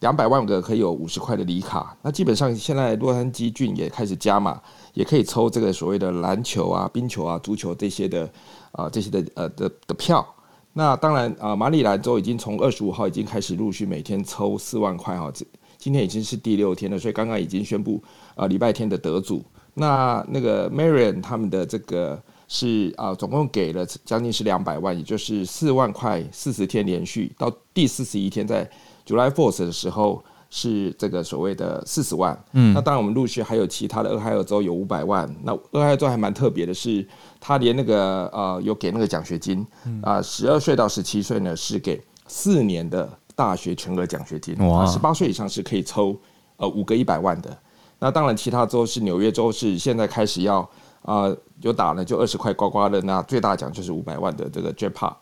两百万个可以有五十块的礼卡，那基本上现在洛杉矶郡也开始加码，也可以抽这个所谓的篮球啊、冰球啊、足球这些的啊、呃、这些的呃的的票。那当然啊、马里兰州已经从二十五号已经开始陆续每天抽四万块哈，这今天已经是第六天了，所以刚刚已经宣布啊礼拜天的得主。那那个 Marion 他们的这个是啊、呃、总共给了将近是两百万，也就是四万块四十天连续到第四十一天在。July Fourth 的时候是这个所谓的四十万，嗯，那当然我们陆续还有其他的俄亥俄州有五百万，那俄亥俄州还蛮特别的是，他连那个呃有给那个奖学金，啊十二岁到十七岁呢是给四年的大学全额奖学金，哇，十八岁以上是可以抽呃五个一百万的，那当然其他州是纽约州是现在开始要啊、呃、有打了就二十块刮刮乐，那最大奖就是五百万的这个 Jackpot。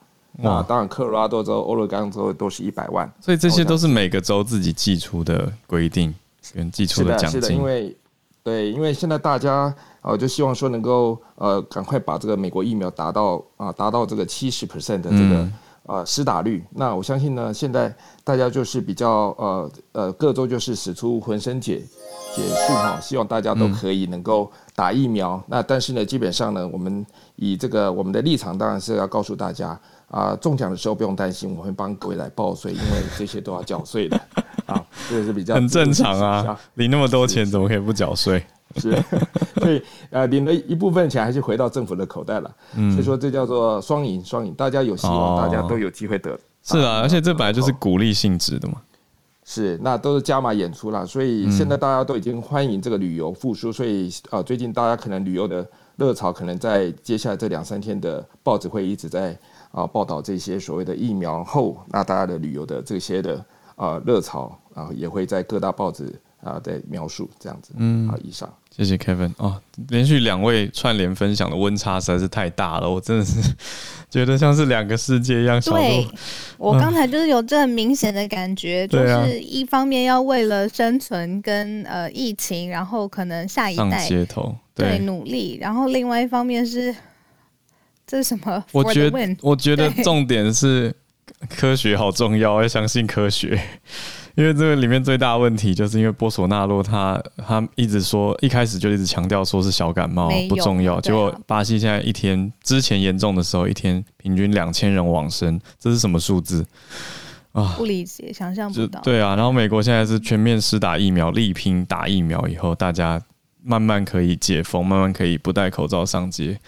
啊，当然，科罗拉多州、俄勒冈州都是一百万，所以这些都是每个州自己寄出的规定跟寄出的奖金。是的，因为对，因为现在大家呃就希望说能够呃赶快把这个美国疫苗达到啊达到这个七十 percent 的这个呃施打率。那我相信呢，现在大家就是比较呃呃各州就是使出浑身解解数哈，希望大家都可以能够打疫苗。那但是呢，基本上呢，我们以这个我们的立场当然是要告诉大家。啊，中奖的时候不用担心，我会帮各位来报税，因为这些都要缴税的 <laughs> 啊，这个是比较很正常啊。领那么多钱，怎么可以不缴税？<laughs> 是，<laughs> 所以呃，领了一部分钱还是回到政府的口袋了。嗯，所以说这叫做双赢，双赢，大家有希望，大家都有机会得。是啊，而且这本来就是鼓励性质的嘛。是，那都是加码演出了，所以现在大家都已经欢迎这个旅游复苏，所以啊，最近大家可能旅游的热潮，可能在接下来这两三天的报纸会一直在。啊，报道这些所谓的疫苗后，那大家的旅游的这些的啊热潮啊，也会在各大报纸啊在描述这样子。嗯，好，以上，谢谢 Kevin 哦，连续两位串联分享的温差实在是太大了，我真的是 <laughs> 觉得像是两个世界一样。对，我刚才就是有这很明显的感觉，就是一方面要为了生存跟呃疫情，然后可能下一代上街头对努力，然后另外一方面是。<laughs> 这是什么？我觉得，我觉得重点是科学好重要，要相信科学。因为这个里面最大的问题，就是因为波索纳洛他他一直说，一开始就一直强调说是小感冒不重要，结果巴西现在一天之前严重的时候，一天平均两千人往生，这是什么数字啊？不理解，想象不到。对啊，然后美国现在是全面施打疫苗，力拼打疫苗以后，大家慢慢可以解封，慢慢可以不戴口罩上街。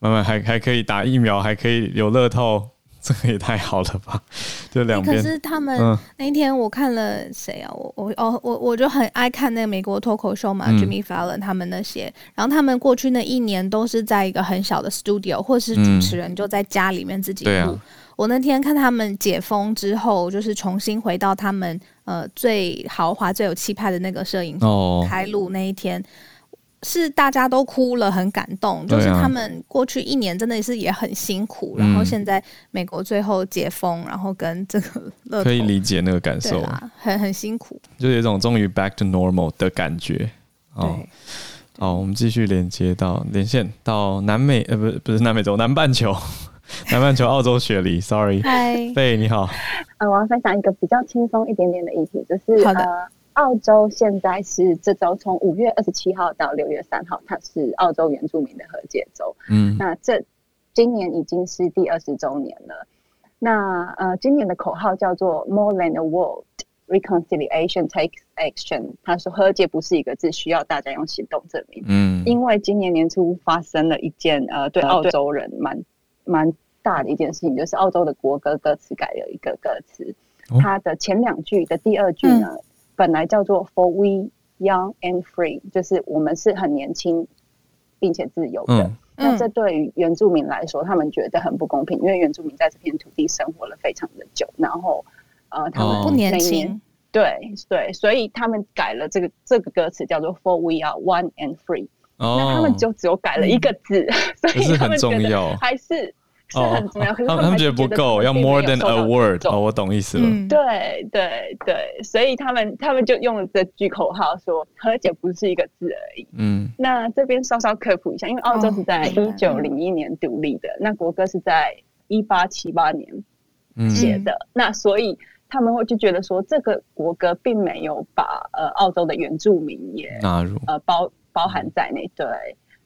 慢慢还还可以打疫苗，还可以有乐透，这个也太好了吧？就两边。可是他们、嗯、那一天我看了谁啊？我我哦我我就很爱看那个美国脱口秀嘛、嗯、，Jimmy Fallon 他们那些。然后他们过去那一年都是在一个很小的 studio，或是主持人就在家里面自己录。我那天看他们解封之后，就是重新回到他们呃最豪华、最有气派的那个摄影棚开录那一天。是大家都哭了，很感动。就是他们过去一年真的是也很辛苦，然后现在美国最后解封，然后跟这个可以理解那个感受，很很辛苦，就有一种终于 back to normal 的感觉。哦，好，我们继续连接到连线到南美，呃，不是不是南美洲，南半球，<laughs> 南半球澳洲雪梨，sorry，嗨，<laughs> 贝你好，呃，我要分享一个比较轻松一点点的议题，就是好的。呃澳洲现在是这周从五月二十七号到六月三号，它是澳洲原住民的和解周。嗯，那这今年已经是第二十周年了。那呃，今年的口号叫做 “More than a word, reconciliation takes action”。他说和解不是一个字，需要大家用行动证明。嗯，因为今年年初发生了一件呃，对澳洲人蛮蛮大的一件事情，就是澳洲的国歌歌词改了一个歌词，它的前两句的第二句呢。嗯本来叫做 For We Young and Free，就是我们是很年轻并且自由的。嗯、那这对于原住民来说，他们觉得很不公平，因为原住民在这片土地生活了非常的久，然后呃，他们不年轻。对对，所以他们改了这个这个歌词叫做 For We Are One and Free。哦，那他们就只有改了一个字，嗯、<laughs> 所以他们觉得还是。是很重要，可是他们，他们觉得不够，要 more than a word。哦，我懂意思了。嗯、对对对，所以他们他们就用了这句口号说“和解不是一个字而已”。嗯，那这边稍稍科普一下，因为澳洲是在一九零一年独立的，哦、那国歌是在一八七八年写的，嗯、那所以他们会就觉得说，这个国歌并没有把呃澳洲的原住民也纳入呃包包含在内。对。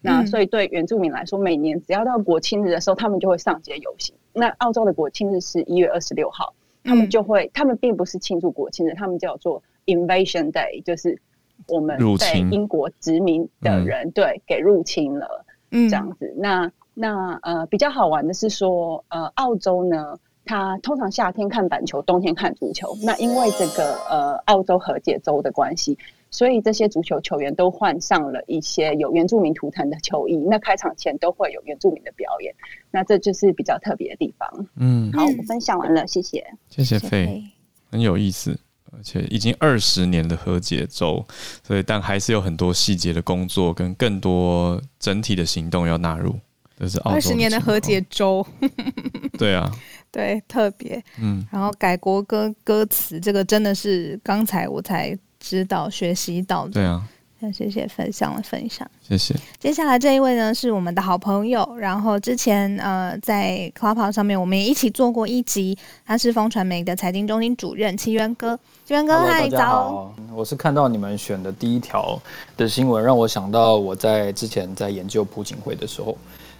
那所以对原住民来说，每年只要到国庆日的时候，他们就会上街游行。那澳洲的国庆日是一月二十六号，他们就会，他们并不是庆祝国庆日，他们叫做 Invasion Day，就是我们被英国殖民的人对给入侵了，这样子。那那呃比较好玩的是说，呃澳洲呢，它通常夏天看板球，冬天看足球。那因为这个呃澳洲和解州的关系。所以这些足球球员都换上了一些有原住民图腾的球衣，那开场前都会有原住民的表演，那这就是比较特别的地方。嗯，好，我分享完了，谢谢，谢谢 Faye，很有意思，而且已经二十年的和解周，所以但还是有很多细节的工作跟更多整体的行动要纳入。这是二十年的和解周，<laughs> 对啊，对，特别，嗯，然后改国歌歌词，这个真的是刚才我才。指导学习到的，对啊，那谢谢分享的分享，谢谢。接下来这一位呢，是我们的好朋友，然后之前呃在 Clubhouse 上面我们也一起做过一集，他是风传媒的财经中心主任齐源哥，齐源哥嗨，早，我是看到你们选的第一条的新闻，让我想到我在之前在研究朴槿惠的时候。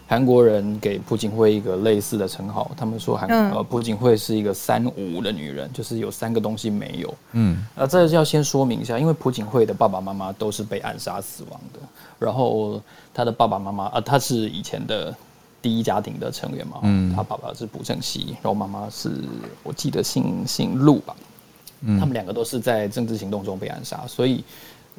韩国人给朴槿惠一个类似的称号，他们说韩呃朴槿惠是一个三无的女人，就是有三个东西没有。嗯，呃，这要先说明一下，因为朴槿惠的爸爸妈妈都是被暗杀死亡的，然后她的爸爸妈妈啊，他是以前的第一家庭的成员嘛，嗯，她爸爸是朴正熙，然后妈妈是我记得姓姓陆吧，嗯，他们两个都是在政治行动中被暗杀，所以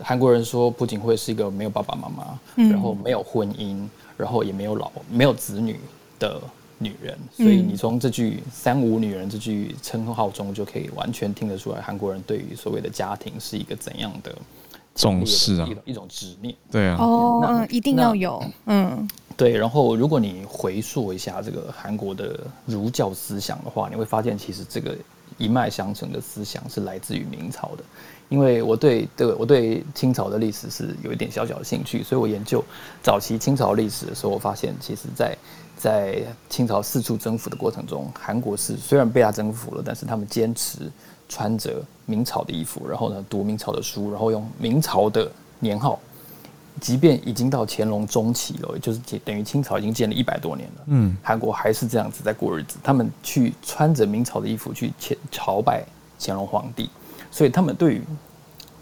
韩国人说朴槿惠是一个没有爸爸妈妈，然后没有婚姻。然后也没有老没有子女的女人，所以你从这句“三无女人”这句称号中，就可以完全听得出来，韩国人对于所谓的家庭是一个怎样的重视啊，一种执念。对啊，哦，嗯，一定要有，嗯，对。然后，如果你回溯一下这个韩国的儒教思想的话，你会发现，其实这个一脉相承的思想是来自于明朝的。因为我对对我对清朝的历史是有一点小小的兴趣，所以我研究早期清朝历史的时候，我发现其实在在清朝四处征服的过程中，韩国是虽然被他征服了，但是他们坚持穿着明朝的衣服，然后呢读明朝的书，然后用明朝的年号，即便已经到乾隆中期了，也就是等于清朝已经建了一百多年了，嗯，韩国还是这样子在过日子，他们去穿着明朝的衣服去朝拜乾隆皇帝。所以他们对于，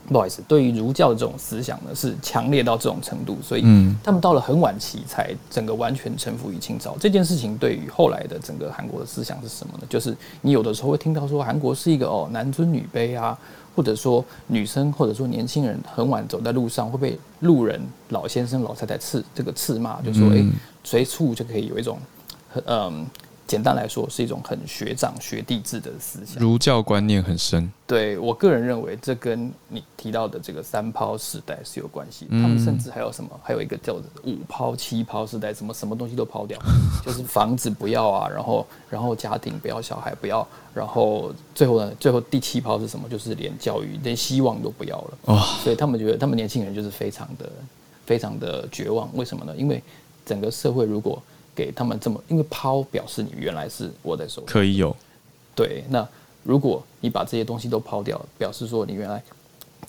不好意思，对于儒教的这种思想呢，是强烈到这种程度。所以，他们到了很晚期才整个完全臣服于清朝。这件事情对于后来的整个韩国的思想是什么呢？就是你有的时候会听到说，韩国是一个哦男尊女卑啊，或者说女生或者说年轻人很晚走在路上会被路人老先生老太太斥这个斥骂，就说哎随处就可以有一种嗯。简单来说，是一种很学长学弟制的思想，儒教观念很深。对，我个人认为，这跟你提到的这个三抛时代是有关系。嗯、他们甚至还有什么？还有一个叫五抛、七抛时代，什么什么东西都抛掉，就是房子不要啊，然后然后家庭不要，小孩不要，然后最后呢，最后第七抛是什么？就是连教育、连希望都不要了。哦、所以他们觉得，他们年轻人就是非常的、非常的绝望。为什么呢？因为整个社会如果给他们这么，因为抛表示你原来是握在手里，可以有。对，那如果你把这些东西都抛掉，表示说你原来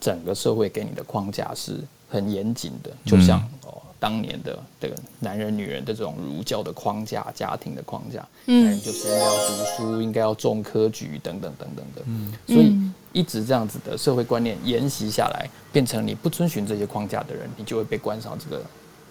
整个社会给你的框架是很严谨的，就像哦当年的这个男人女人的这种儒教的框架、家庭的框架，嗯，就是应该要读书，应该要重科举等等等等的，嗯，所以一直这样子的社会观念沿袭下来，变成你不遵循这些框架的人，你就会被关上这个。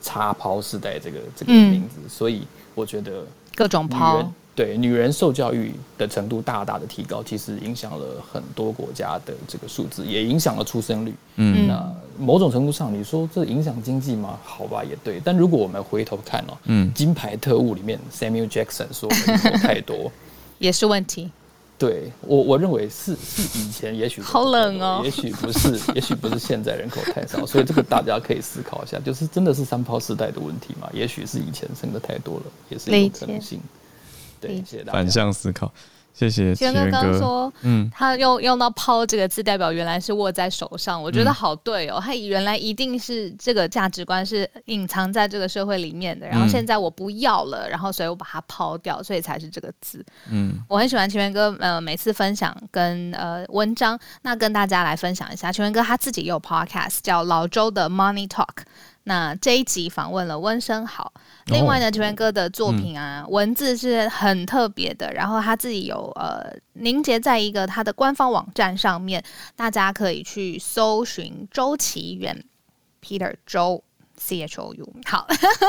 插抛世代这个这个名字，嗯、所以我觉得各种抛对，女人受教育的程度大大的提高，其实影响了很多国家的这个数字，也影响了出生率。嗯，那某种程度上，你说这影响经济吗？好吧，也对。但如果我们回头看哦，嗯，《金牌特务》里面 Samuel Jackson 说人口太多，<laughs> 也是问题。对我，我认为是是以前也许好冷哦，也许不是，<laughs> 也许不是现在人口太少，所以这个大家可以思考一下，就是真的是三抛时代的问题嘛？也许是以前生的太多了，也是一种可能性。对，谢谢大家。反向思考。谢谢奇源哥刚说，嗯，他用用到“抛”这个字，代表原来是握在手上，我觉得好对哦。他原来一定是这个价值观是隐藏在这个社会里面的，然后现在我不要了，然后所以我把它抛掉，所以才是这个字。嗯，我很喜欢奇源哥，呃，每次分享跟呃文章，那跟大家来分享一下，奇源哥他自己也有 podcast 叫老周的 Money Talk。那这一集访问了温生豪，另外呢，奇源哥的作品啊，嗯、文字是很特别的，然后他自己有呃凝结在一个他的官方网站上面，大家可以去搜寻周岐原 Peter 周 C H O U。好，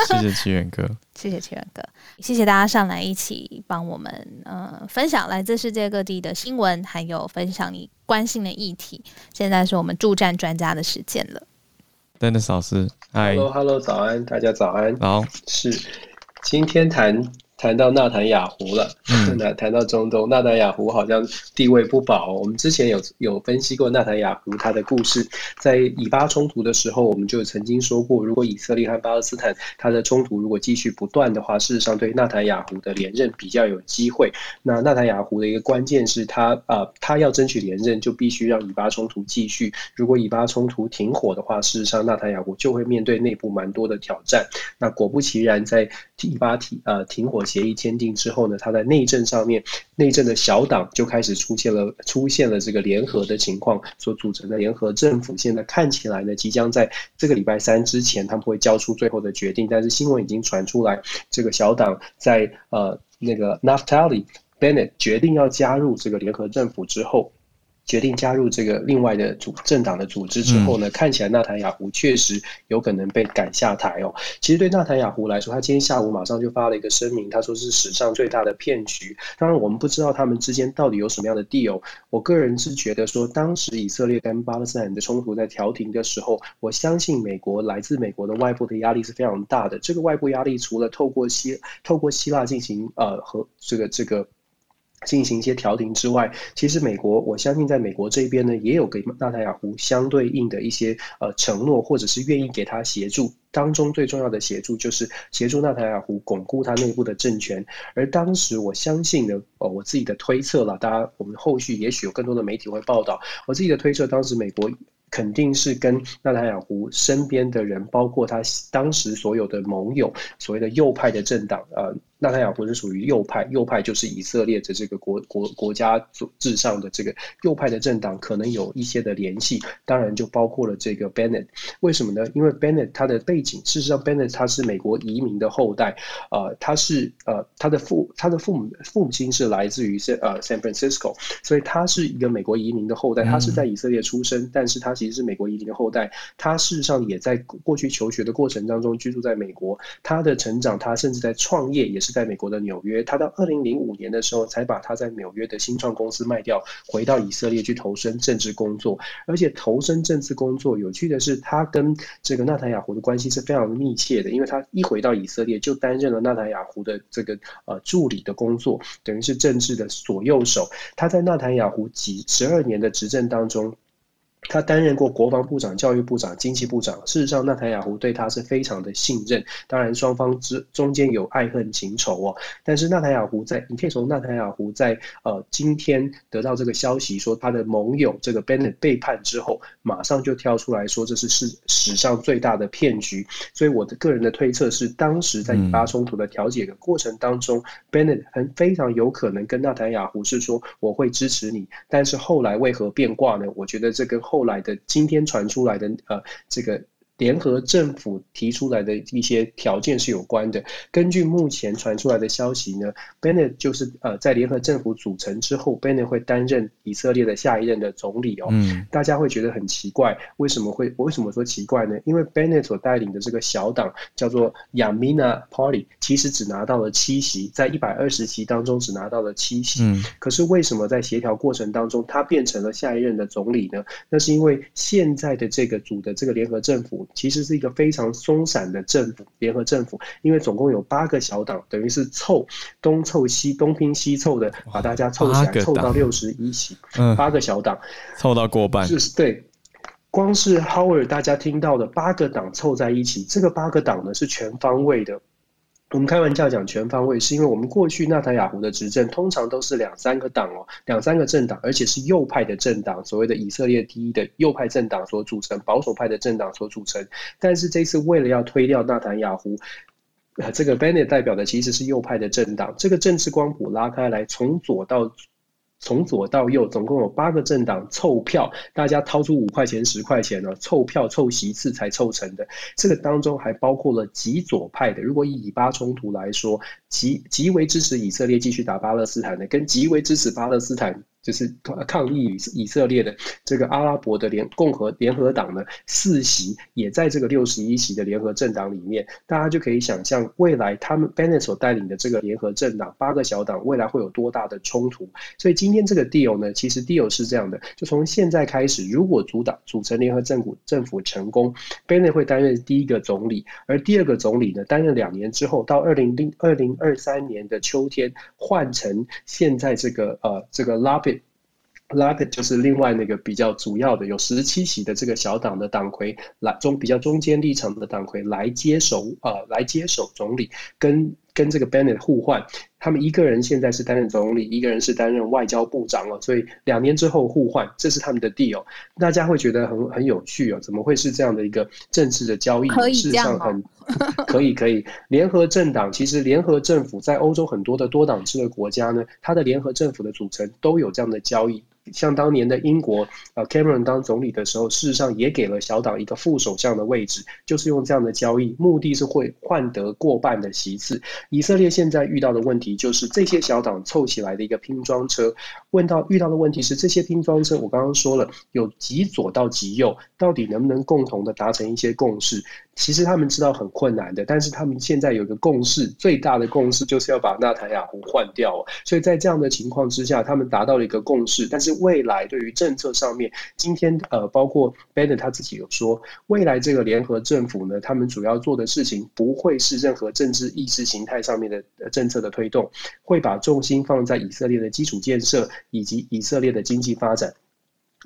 谢谢奇源哥，<laughs> 谢谢奇源哥，谢谢大家上来一起帮我们呃分享来自世界各地的新闻，还有分享你关心的议题。现在是我们助战专家的时间了。Dennis 老师，Hello，Hello，早安，大家早安。好，是今天谈。谈到纳坦雅胡了，那 <laughs> 谈到中东，纳坦雅胡好像地位不保。我们之前有有分析过纳坦雅胡他的故事，在以巴冲突的时候，我们就曾经说过，如果以色列和巴勒斯坦他的冲突如果继续不断的话，事实上对纳坦雅胡的连任比较有机会。那纳坦雅胡的一个关键是他啊、呃，他要争取连任，就必须让以巴冲突继续。如果以巴冲突停火的话，事实上纳坦雅胡就会面对内部蛮多的挑战。那果不其然，在以巴停呃停火。协议签订之后呢，他在内政上面，内政的小党就开始出现了，出现了这个联合的情况，所组成的联合政府，现在看起来呢，即将在这个礼拜三之前，他们会交出最后的决定。但是新闻已经传出来，这个小党在呃那个 Naftali Bennett 决定要加入这个联合政府之后。决定加入这个另外的组政党的组织之后呢，看起来纳坦雅胡确实有可能被赶下台哦。其实对纳坦雅胡来说，他今天下午马上就发了一个声明，他说是史上最大的骗局。当然，我们不知道他们之间到底有什么样的 deal。我个人是觉得说，当时以色列跟巴勒斯坦的冲突在调停的时候，我相信美国来自美国的外部的压力是非常大的。这个外部压力除了透过希透过希腊进行呃和这个这个。进行一些调停之外，其实美国，我相信在美国这边呢，也有给纳塔雅胡相对应的一些呃承诺，或者是愿意给他协助。当中最重要的协助就是协助纳塔雅胡巩固他内部的政权。而当时我相信呢，呃，我自己的推测了，大家我们后续也许有更多的媒体会报道。我自己的推测，当时美国。肯定是跟纳塔雅胡身边的人，包括他当时所有的盟友，所谓的右派的政党，呃，纳坦雅胡是属于右派，右派就是以色列的这个国国国家组织上的这个右派的政党，可能有一些的联系，当然就包括了这个 Bennett。为什么呢？因为 Bennett 他的背景，事实上 Bennett 他是美国移民的后代，呃，他是呃他的父他的父母父母亲是来自于呃 San Francisco，所以他是一个美国移民的后代，他是在以色列出生，但是他。其实是美国移民的后代，他事实上也在过去求学的过程当中居住在美国。他的成长，他甚至在创业也是是在美国的纽约。他到二零零五年的时候，才把他在纽约的新创公司卖掉，回到以色列去投身政治工作。而且投身政治工作，有趣的是，他跟这个纳塔雅胡的关系是非常密切的，因为他一回到以色列就担任了纳塔雅胡的这个呃助理的工作，等于是政治的左右手。他在纳塔雅胡几十二年的执政当中。他担任过国防部长、教育部长、经济部长。事实上，纳塔雅胡对他是非常的信任。当然，双方之中间有爱恨情仇哦。但是，纳塔雅胡在，你可以从纳塔雅胡在呃今天得到这个消息，说他的盟友这个 Bennett 背叛之后，马上就跳出来说这是史史上最大的骗局。所以，我的个人的推测是，当时在以巴冲突的调解的过程当中，嗯，Bennett 很非常有可能跟纳塔雅胡是说我会支持你。但是后来为何变卦呢？我觉得这跟后后来的今天传出来的呃，这个联合政府提出来的一些条件是有关的。根据目前传出来的消息呢，Bennett 就是呃在联合政府组成之后，Bennett 会担任以色列的下一任的总理哦。嗯，大家会觉得很奇怪，为什么会为什么说奇怪呢？因为 Bennett 所带领的这个小党叫做 Yamina Party，其实只拿到了七席，在一百二十席当中只拿到了七席。嗯，可是为什么在协调过程当中，他变成了下一任的总理呢？那是因为现在的这个组的这个联合政府。其实是一个非常松散的政府，联合政府，因为总共有八个小党，等于是凑东凑西，东拼西凑的，把大家凑起来，凑到六十一席，嗯，八个小党凑到过半，就是对。光是 Howard 大家听到的八个党凑在一起，这个八个党呢是全方位的。我们开玩笑讲全方位，是因为我们过去纳塔雅胡的执政通常都是两三个党哦，两三个政党，而且是右派的政党，所谓的以色列第一的右派政党所组成，保守派的政党所组成。但是这次为了要推掉纳塔雅胡，呃，这个 Bennett 代表的其实是右派的政党，这个政治光谱拉开来，从左到。从左到右，总共有八个政党凑票，大家掏出五块钱、十块钱呢，凑票凑席次才凑成的。这个当中还包括了极左派的。如果以以巴冲突来说，极极为支持以色列继续打巴勒斯坦的，跟极为支持巴勒斯坦。就是抗议以色列的这个阿拉伯的联共和联合党呢，四席也在这个六十一席的联合政党里面，大家就可以想象未来他们 Bennett 所带领的这个联合政党八个小党未来会有多大的冲突。所以今天这个 deal 呢，其实 deal 是这样的，就从现在开始，如果主党组成联合政府政府成功，Bennett 会担任第一个总理，而第二个总理呢，担任两年之后，到二零零二零二三年的秋天换成现在这个呃这个 Lapid。Lapid 就是另外那个比较主要的有十七席的这个小党的党魁来中比较中间立场的党魁来接手呃来接手总理跟跟这个 Bennett 互换，他们一个人现在是担任总理，一个人是担任外交部长了，所以两年之后互换，这是他们的 deal。大家会觉得很很有趣哦，怎么会是这样的一个政治的交易？可以？事实上很 <laughs> 可以可以，联合政党其实联合政府在欧洲很多的多党制的国家呢，它的联合政府的组成都有这样的交易。像当年的英国，呃，Cameron 当总理的时候，事实上也给了小党一个副首相的位置，就是用这样的交易，目的是会换得过半的席次。以色列现在遇到的问题就是这些小党凑起来的一个拼装车，问到遇到的问题是这些拼装车，我刚刚说了，有极左到极右，到底能不能共同的达成一些共识？其实他们知道很困难的，但是他们现在有个共识，最大的共识就是要把纳坦雅胡换掉。所以在这样的情况之下，他们达到了一个共识。但是未来对于政策上面，今天呃，包括 b e n n e t 他自己有说，未来这个联合政府呢，他们主要做的事情不会是任何政治意识形态上面的政策的推动，会把重心放在以色列的基础建设以及以色列的经济发展。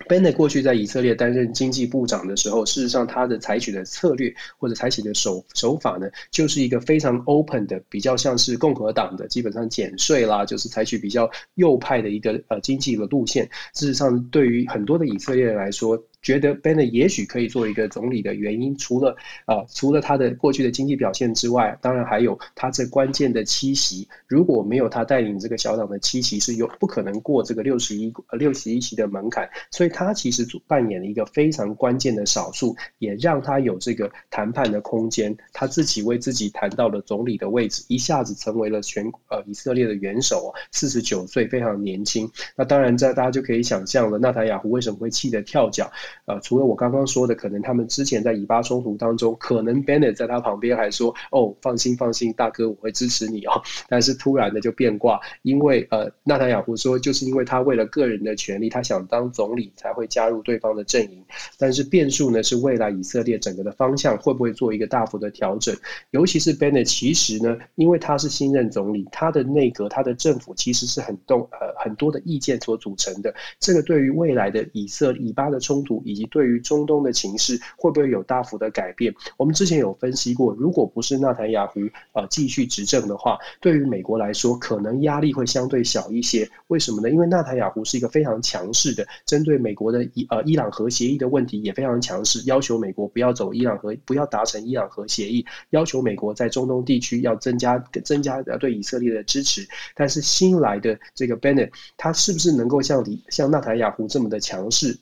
Bennett 过去在以色列担任经济部长的时候，事实上他的采取的策略或者采取的手手法呢，就是一个非常 open 的，比较像是共和党的，基本上减税啦，就是采取比较右派的一个呃经济的路线。事实上，对于很多的以色列人来说，觉得 Bennett 也许可以做一个总理的原因，除了啊、除了他的过去的经济表现之外，当然还有他这关键的七席。如果没有他带领这个小党的七席，是有不可能过这个六十一六十一席的门槛。所以他其实扮演了一个非常关键的少数，也让他有这个谈判的空间。他自己为自己谈到了总理的位置，一下子成为了全呃以色列的元首。四十九岁，非常年轻。那当然，在大家就可以想象了，纳塔雅胡为什么会气得跳脚？呃，除了我刚刚说的，可能他们之前在以巴冲突当中，可能 Bennett 在他旁边还说：“哦，放心放心，大哥，我会支持你哦。”但是突然的就变卦，因为呃，纳坦雅胡说，就是因为他为了个人的权利，他想当总理才会加入对方的阵营。但是变数呢，是未来以色列整个的方向会不会做一个大幅的调整？尤其是 Bennett，其实呢，因为他是新任总理，他的内阁、他的政府其实是很动呃很多的意见所组成的。这个对于未来的以色以巴的冲突。以及对于中东的情势会不会有大幅的改变？我们之前有分析过，如果不是纳坦雅胡呃继续执政的话，对于美国来说可能压力会相对小一些。为什么呢？因为纳坦雅胡是一个非常强势的，针对美国的伊呃伊朗核协议的问题也非常强势，要求美国不要走伊朗核，不要达成伊朗核协议，要求美国在中东地区要增加增加呃对以色列的支持。但是新来的这个 Bennett，他是不是能够像像纳坦雅胡这么的强势？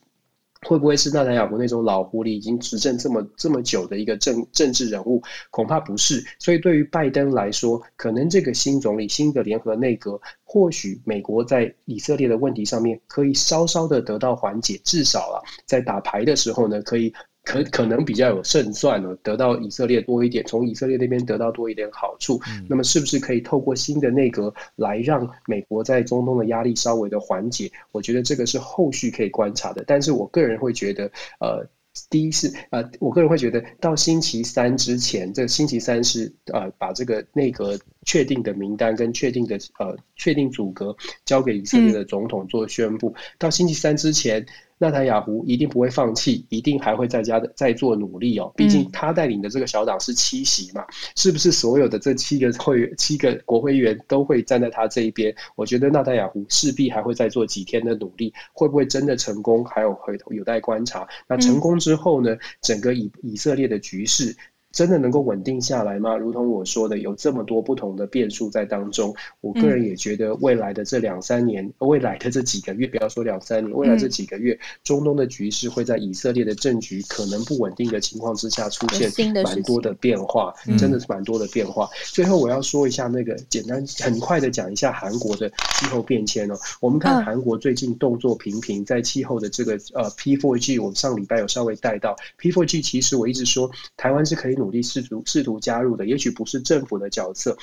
会不会是纳坦雅胡那种老狐狸，已经执政这么这么久的一个政政治人物？恐怕不是。所以对于拜登来说，可能这个新总理、新的联合内阁，或许美国在以色列的问题上面可以稍稍的得到缓解，至少啊，在打牌的时候呢，可以。可可能比较有胜算了，得到以色列多一点，从以色列那边得到多一点好处。嗯、那么是不是可以透过新的内阁来让美国在中东的压力稍微的缓解？我觉得这个是后续可以观察的。但是我个人会觉得，呃，第一是呃，我个人会觉得到星期三之前，这个星期三是呃把这个内阁确定的名单跟确定的呃确定组阁交给以色列的总统做宣布。嗯、到星期三之前。纳塔雅胡一定不会放弃，一定还会在家的再做努力哦。毕竟他带领的这个小党是七席嘛，是不是所有的这七个会员、七个国会议员都会站在他这一边？我觉得纳塔雅胡势必还会再做几天的努力，会不会真的成功？还有回头有待观察。那成功之后呢？整个以以色列的局势。真的能够稳定下来吗？如同我说的，有这么多不同的变数在当中，我个人也觉得未来的这两三年，嗯、未来的这几个月，不要说两三年，未来这几个月，嗯、中东的局势会在以色列的政局可能不稳定的情况之下出现蛮多的变化，真的是蛮多的变化。嗯、最后我要说一下那个简单很快的讲一下韩国的气候变迁哦。我们看韩国最近动作频频，在气候的这个呃 P4G，我们上礼拜有稍微带到 P4G，其实我一直说台湾是可以。努力试图试图加入的，也许不是政府的角色。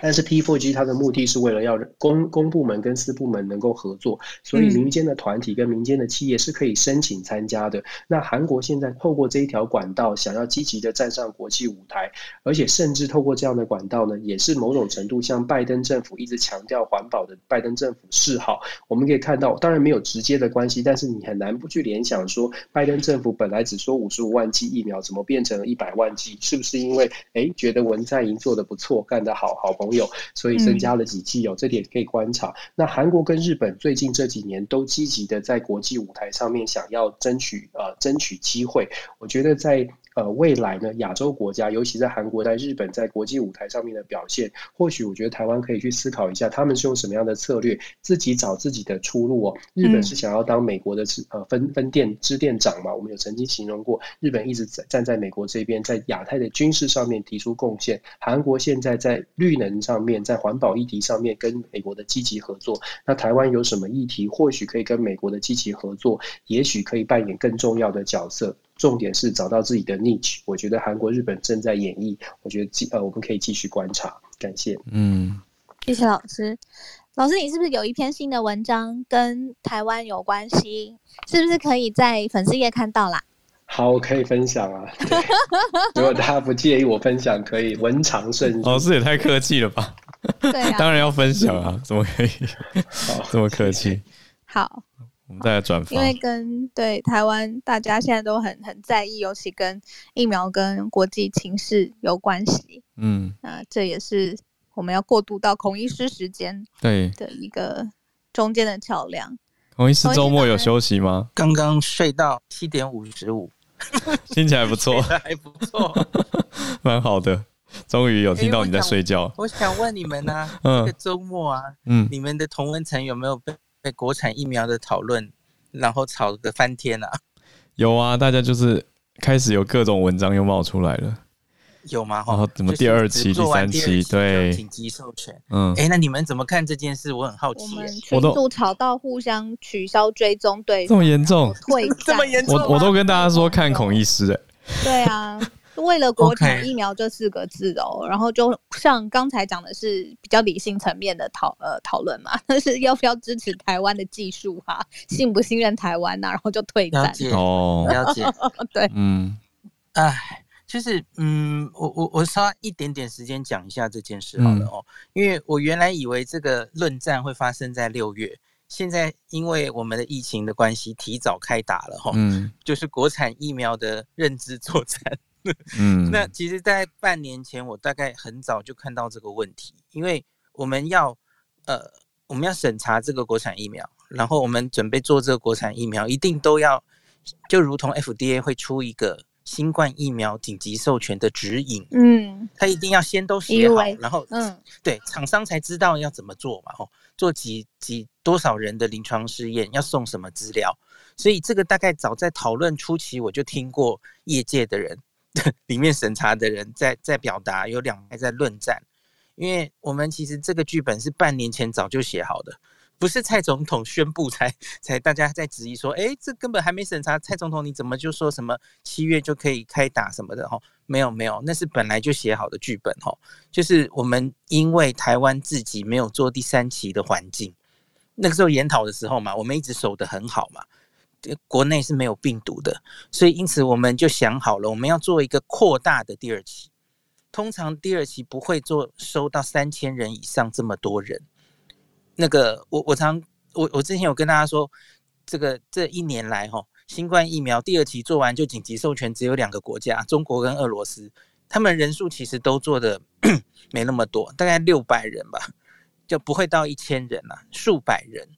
但是 P4G 它的目的是为了要公公部门跟私部门能够合作，所以民间的团体跟民间的企业是可以申请参加的。那韩国现在透过这一条管道，想要积极的站上国际舞台，而且甚至透过这样的管道呢，也是某种程度向拜登政府一直强调环保的拜登政府示好。我们可以看到，当然没有直接的关系，但是你很难不去联想说，拜登政府本来只说五十五万剂疫苗，怎么变成了一百万剂？是不是因为哎觉得文在寅做的不错，干得好，好朋友？有，所以增加了几季有、哦，这点可以观察。那韩国跟日本最近这几年都积极的在国际舞台上面想要争取呃争取机会，我觉得在。呃，未来呢，亚洲国家，尤其在韩国、在日本，在国际舞台上面的表现，或许我觉得台湾可以去思考一下，他们是用什么样的策略，自己找自己的出路哦。日本是想要当美国的呃分分店支店长嘛？我们有曾经形容过，日本一直在站在美国这边，在亚太的军事上面提出贡献。韩国现在在绿能上面，在环保议题上面跟美国的积极合作。那台湾有什么议题，或许可以跟美国的积极合作，也许可以扮演更重要的角色。重点是找到自己的 niche，我觉得韩国、日本正在演绎，我觉得继呃，我们可以继续观察。感谢，嗯，谢谢老师。老师，你是不是有一篇新的文章跟台湾有关系？是不是可以在粉丝页看到啦？好，我可以分享啊。如果大家不介意我分享，可以文长顺。老师也太客气了吧？对啊，当然要分享啊，怎么可以这么客气？好。我们再来转发，因为跟对台湾大家现在都很很在意，尤其跟疫苗跟国际情势有关系。嗯，那这也是我们要过渡到孔医师时间对的一个中间的桥梁。孔医师周末有休息吗？刚刚睡到七点五十五，听起来不错，<laughs> 还不错，<laughs> 蛮好的。终于有听到你在睡觉。欸、我，想我想问你们呢、这个周末啊，嗯，你们的同温层有没有被？被国产疫苗的讨论，然后吵得翻天啊！有啊，大家就是开始有各种文章又冒出来了，有吗？然后怎么第二期、第三期？对，紧急授权。嗯，哎，那你们怎么看这件事？我很好奇。我们群组吵到互相取消追踪，对，<laughs> 这么严重？会这么严重？我我都跟大家说看孔医师，哎，对啊。<laughs> <laughs> 为了国产疫苗这四个字哦.然后就像刚才讲的是比较理性层面的讨呃讨论嘛，<laughs> 但是要不要支持台湾的技术哈、啊，信不信任台湾呐、啊，然后就退战。哦，了解，<laughs> 对，嗯，哎，就是嗯，我我我稍一点点时间讲一下这件事好了哦，嗯、因为我原来以为这个论战会发生在六月，现在因为我们的疫情的关系提早开打了哈，嗯，就是国产疫苗的认知作战。<laughs> 嗯，那其实，在半年前，我大概很早就看到这个问题，因为我们要呃，我们要审查这个国产疫苗，然后我们准备做这个国产疫苗，一定都要就如同 FDA 会出一个新冠疫苗紧急授权的指引，嗯，他一定要先都写好，然后嗯，对，厂商才知道要怎么做嘛，哦，做几几多少人的临床试验，要送什么资料。所以这个大概早在讨论初期，我就听过业界的人，<laughs> 里面审查的人在在表达，有两派在论战。因为我们其实这个剧本是半年前早就写好的，不是蔡总统宣布才才大家在质疑说，哎，这根本还没审查，蔡总统你怎么就说什么七月就可以开打什么的哈？没有没有，那是本来就写好的剧本哈，就是我们因为台湾自己没有做第三期的环境，那个时候研讨的时候嘛，我们一直守得很好嘛。国内是没有病毒的，所以因此我们就想好了，我们要做一个扩大的第二期。通常第二期不会做收到三千人以上这么多人。那个我我常我我之前有跟大家说，这个这一年来哈，新冠疫苗第二期做完就紧急授权，只有两个国家，中国跟俄罗斯，他们人数其实都做的 <clears throat> 没那么多，大概六百人吧，就不会到一千人了，数百人。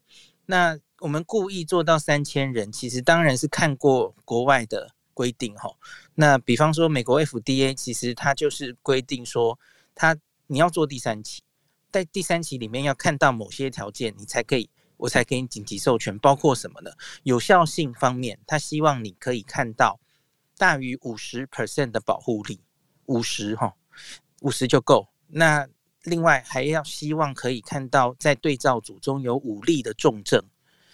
那我们故意做到三千人，其实当然是看过国外的规定哈。那比方说美国 FDA，其实它就是规定说，它你要做第三期，在第三期里面要看到某些条件，你才可以，我才给你紧急授权。包括什么呢？有效性方面，他希望你可以看到大于五十 percent 的保护力，五十哈，五十就够。那另外还要希望可以看到在对照组中有五例的重症。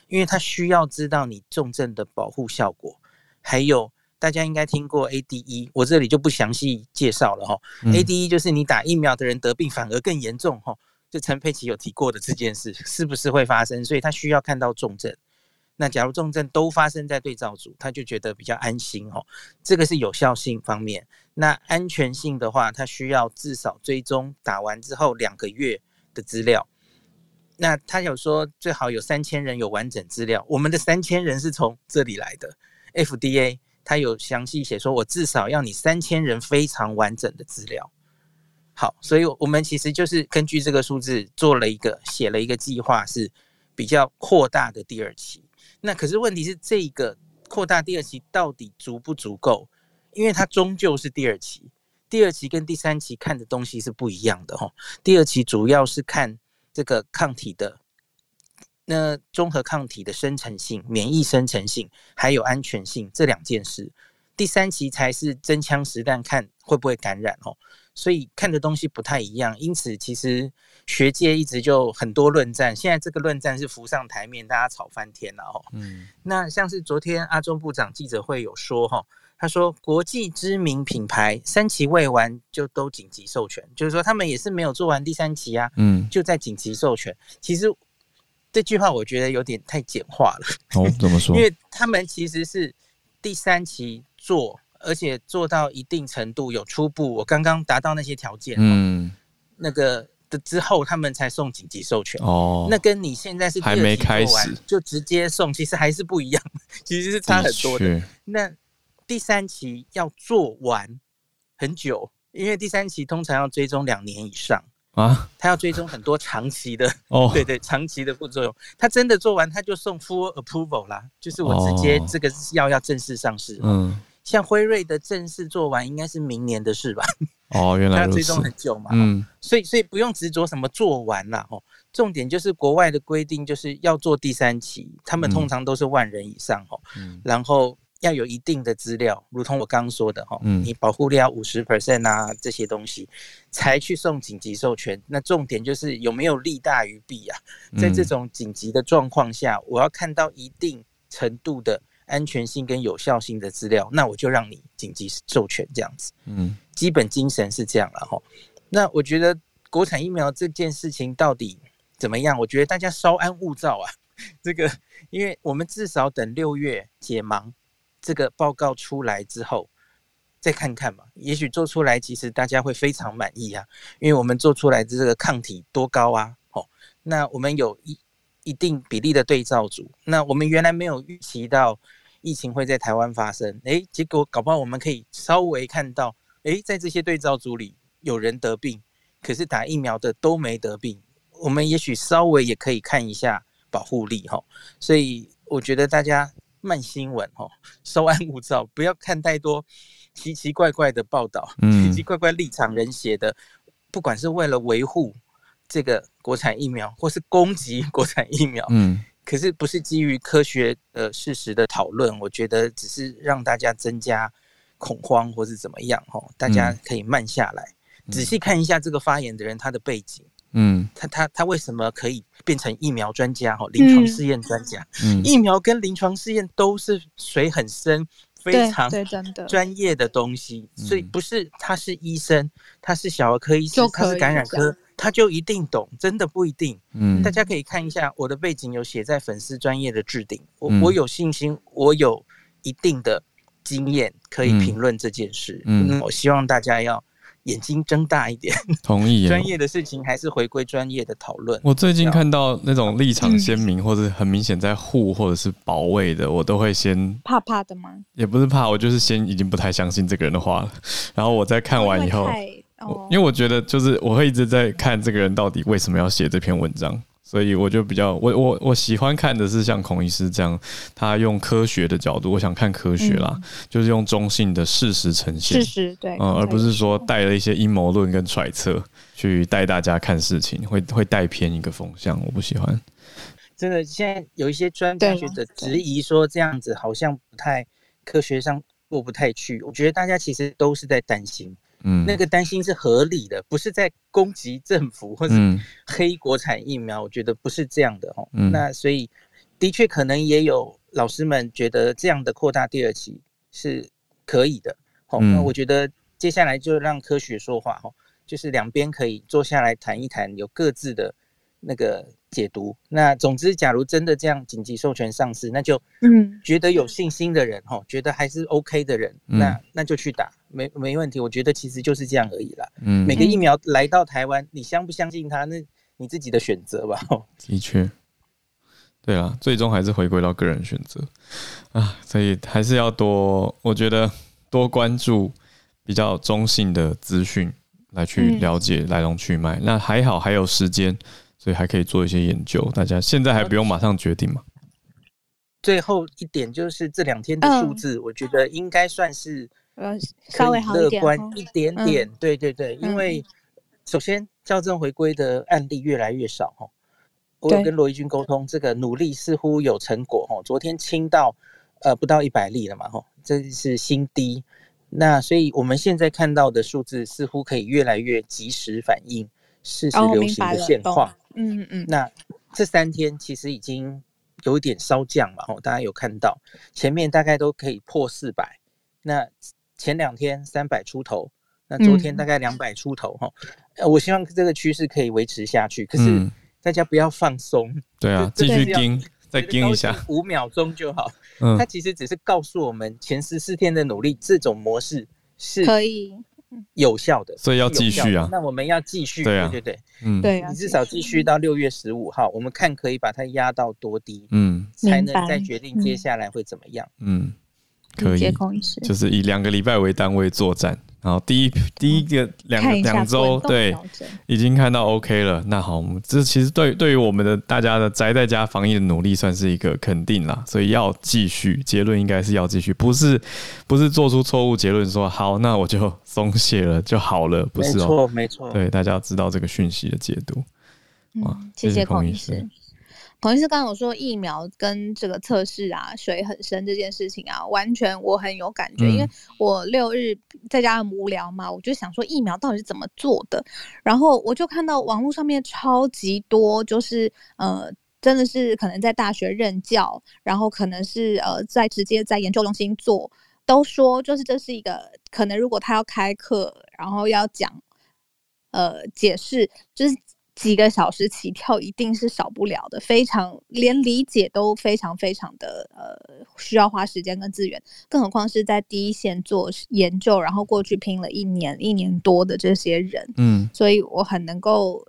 因为他需要知道你重症的保护效果，还有大家应该听过 ADE，我这里就不详细介绍了哈。嗯、ADE 就是你打疫苗的人得病反而更严重哈，就陈佩琪有提过的这件事是不是会发生？所以他需要看到重症。那假如重症都发生在对照组，他就觉得比较安心哦。这个是有效性方面。那安全性的话，他需要至少追踪打完之后两个月的资料。那他有说最好有三千人有完整资料，我们的三千人是从这里来的。FDA 他有详细写说，我至少要你三千人非常完整的资料。好，所以我们其实就是根据这个数字做了一个写了一个计划，是比较扩大的第二期。那可是问题是，这个扩大第二期到底足不足够？因为它终究是第二期，第二期跟第三期看的东西是不一样的哈。第二期主要是看。这个抗体的那综合抗体的生成性、免疫生成性，还有安全性这两件事，第三期才是真枪实弹看会不会感染哦。所以看的东西不太一样，因此其实学界一直就很多论战。现在这个论战是浮上台面，大家吵翻天了哦。嗯，那像是昨天阿中部长记者会有说哈。他说：“国际知名品牌三期未完就都紧急授权，就是说他们也是没有做完第三期啊，嗯，就在紧急授权。其实这句话我觉得有点太简化了。哦，怎么说？<laughs> 因为他们其实是第三期做，而且做到一定程度有初步，我刚刚达到那些条件，嗯，那个的之后他们才送紧急授权。哦，那跟你现在是还没开始就直接送，其实还是不一样，其实是差很多的。那。”第三期要做完很久，因为第三期通常要追踪两年以上啊，<laughs> 他要追踪很多长期的哦，对对，长期的副作用。他真的做完，他就送 full approval 啦，就是我直接这个药要正式上市。嗯，像辉瑞的正式做完，应该是明年的事吧？哦，原 <laughs> 来他要追踪很久嘛。嗯，所以所以不用执着什么做完了哦，重点就是国外的规定就是要做第三期，他们通常都是万人以上哦，嗯，然后。要有一定的资料，如同我刚刚说的哈，嗯，你保护力要五十 percent 啊，这些东西才去送紧急授权。那重点就是有没有利大于弊啊？在这种紧急的状况下，我要看到一定程度的安全性跟有效性的资料，那我就让你紧急授权这样子。嗯，基本精神是这样了哈。那我觉得国产疫苗这件事情到底怎么样？我觉得大家稍安勿躁啊。这个，因为我们至少等六月解盲。这个报告出来之后，再看看嘛，也许做出来其实大家会非常满意啊，因为我们做出来的这个抗体多高啊，哦，那我们有一一定比例的对照组，那我们原来没有预期到疫情会在台湾发生，诶，结果搞不好我们可以稍微看到，诶，在这些对照组里有人得病，可是打疫苗的都没得病，我们也许稍微也可以看一下保护力哈，所以我觉得大家。慢新闻哦，稍安勿躁，不要看太多奇奇怪怪的报道，嗯、奇奇怪怪立场人写的，不管是为了维护这个国产疫苗，或是攻击国产疫苗，嗯，可是不是基于科学呃事实的讨论，我觉得只是让大家增加恐慌或是怎么样哈，大家可以慢下来，嗯、仔细看一下这个发言的人他的背景，嗯，他他他为什么可以变成疫苗专家哈，临床试验专家，嗯，疫苗跟临床试验都是水很深，非常专业的东西，所以不是他是医生，他是小儿科医生，他是感染科。他就一定懂，真的不一定。嗯，大家可以看一下我的背景，有写在粉丝专业的置顶。我我有信心，我有一定的经验可以评论这件事。嗯，嗯，我希望大家要眼睛睁大一点。<laughs> <laughs> 同意。专业的事情还是回归专业的讨论。我最近看到那种立场鲜明或者很明显在护或者是保卫的，我都会先怕怕的吗？也不是怕，我就是先已经不太相信这个人的话了。<laughs> 然后我在看完以后。因为我觉得，就是我会一直在看这个人到底为什么要写这篇文章，所以我就比较我我我喜欢看的是像孔医师这样，他用科学的角度，我想看科学啦，嗯、就是用中性的事实呈现，事实对，嗯，而不是说带了一些阴谋论跟揣测去带大家看事情，会会带偏一个风向，我不喜欢。真的，现在有一些专家学者质疑说这样子好像不太科学上过不太去，我觉得大家其实都是在担心。嗯，那个担心是合理的，不是在攻击政府或是黑国产疫苗，我觉得不是这样的哦。嗯，那所以的确可能也有老师们觉得这样的扩大第二期是可以的。好，那我觉得接下来就让科学说话哈，就是两边可以坐下来谈一谈，有各自的那个。解读。那总之，假如真的这样紧急授权上市，那就嗯，觉得有信心的人哈、嗯，觉得还是 OK 的人，嗯、那那就去打，没没问题。我觉得其实就是这样而已啦。嗯，每个疫苗来到台湾，你相不相信它，那你自己的选择吧。<laughs> 的确，对啊，最终还是回归到个人选择啊，所以还是要多，我觉得多关注比较中性的资讯，来去了解来龙去脉、嗯。那还好，还有时间。所以还可以做一些研究，大家现在还不用马上决定嘛。最后一点就是这两天的数字，我觉得应该算是稍微好乐观一点点。对对对，因为首先校正回归的案例越来越少哈。我有跟罗一军沟通，这个努力似乎有成果哈。昨天清到呃不到一百例了嘛哈，这是新低。那所以我们现在看到的数字似乎可以越来越及时反映事实流行的现况。嗯嗯，那这三天其实已经有一点稍降嘛哦，大家有看到前面大概都可以破四百，那前两天三百出头，那昨天大概两百出头哈、嗯呃，我希望这个趋势可以维持下去，可是大家不要放松、嗯，对啊，继续盯，再盯一下，五秒钟就好，<laughs> 嗯，它其实只是告诉我们前十四天的努力，这种模式是可以。有效的，所以要继续啊。那我们要继续，对啊，对对对，嗯，对，你至少继续到六月十五号，我们看可以把它压到多低，嗯，才能再决定接下来会怎么样，嗯，可以，就是以两个礼拜为单位作战。然后第一第一个两两周，对，已经看到 OK 了。那好，我们这其实对对于我们的大家的宅在家防疫的努力，算是一个肯定啦。所以要继续，结论应该是要继续，不是不是做出错误结论说好，那我就松懈了就好了，不是哦，没错没错。对，大家要知道这个讯息的解读。哇，嗯、谢谢孔医师。孔医师刚刚有说疫苗跟这个测试啊，水很深这件事情啊，完全我很有感觉，嗯、因为我六日在家很无聊嘛，我就想说疫苗到底是怎么做的，然后我就看到网络上面超级多，就是呃，真的是可能在大学任教，然后可能是呃在直接在研究中心做，都说就是这是一个可能，如果他要开课，然后要讲呃解释，就是。几个小时起跳一定是少不了的，非常连理解都非常非常的呃需要花时间跟资源，更何况是在第一线做研究，然后过去拼了一年一年多的这些人，嗯，所以我很能够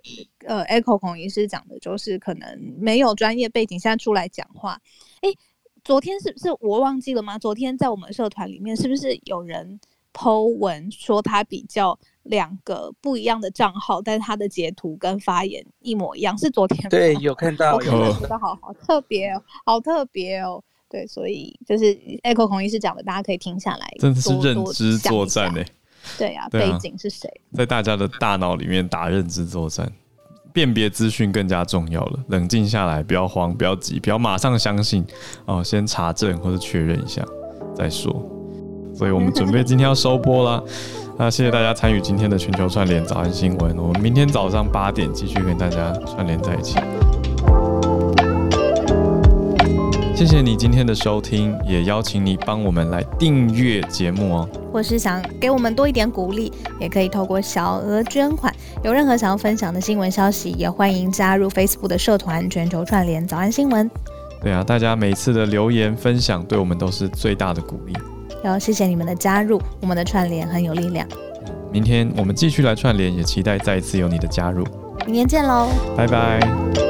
呃 echo 孔医师讲的，就是可能没有专业背景，现在出来讲话，诶，昨天是不是我忘记了吗？昨天在我们社团里面是不是有人 po 文说他比较？两个不一样的账号，但是他的截图跟发言一模一样，是昨天吗？对，有看到，我觉得好好特别哦，好特别哦。对，所以就是 Echo 孔医师讲的，大家可以听下来，真的是认知作战呢。对啊，背景是谁？在大家的大脑里面打认知作战，辨别资讯更加重要了。冷静下来，不要慌，不要急，不要马上相信哦，先查证或者确认一下再说。所以我们准备今天要收播啦。那谢谢大家参与今天的全球串联早安新闻，我们明天早上八点继续跟大家串联在一起。谢谢你今天的收听，也邀请你帮我们来订阅节目哦。或是想给我们多一点鼓励，也可以透过小额捐款。有任何想要分享的新闻消息，也欢迎加入 Facebook 的社团“全球串联早安新闻”。对啊，大家每次的留言分享，对我们都是最大的鼓励。要谢谢你们的加入，我们的串联很有力量。明天我们继续来串联，也期待再一次有你的加入。明天见喽，拜拜。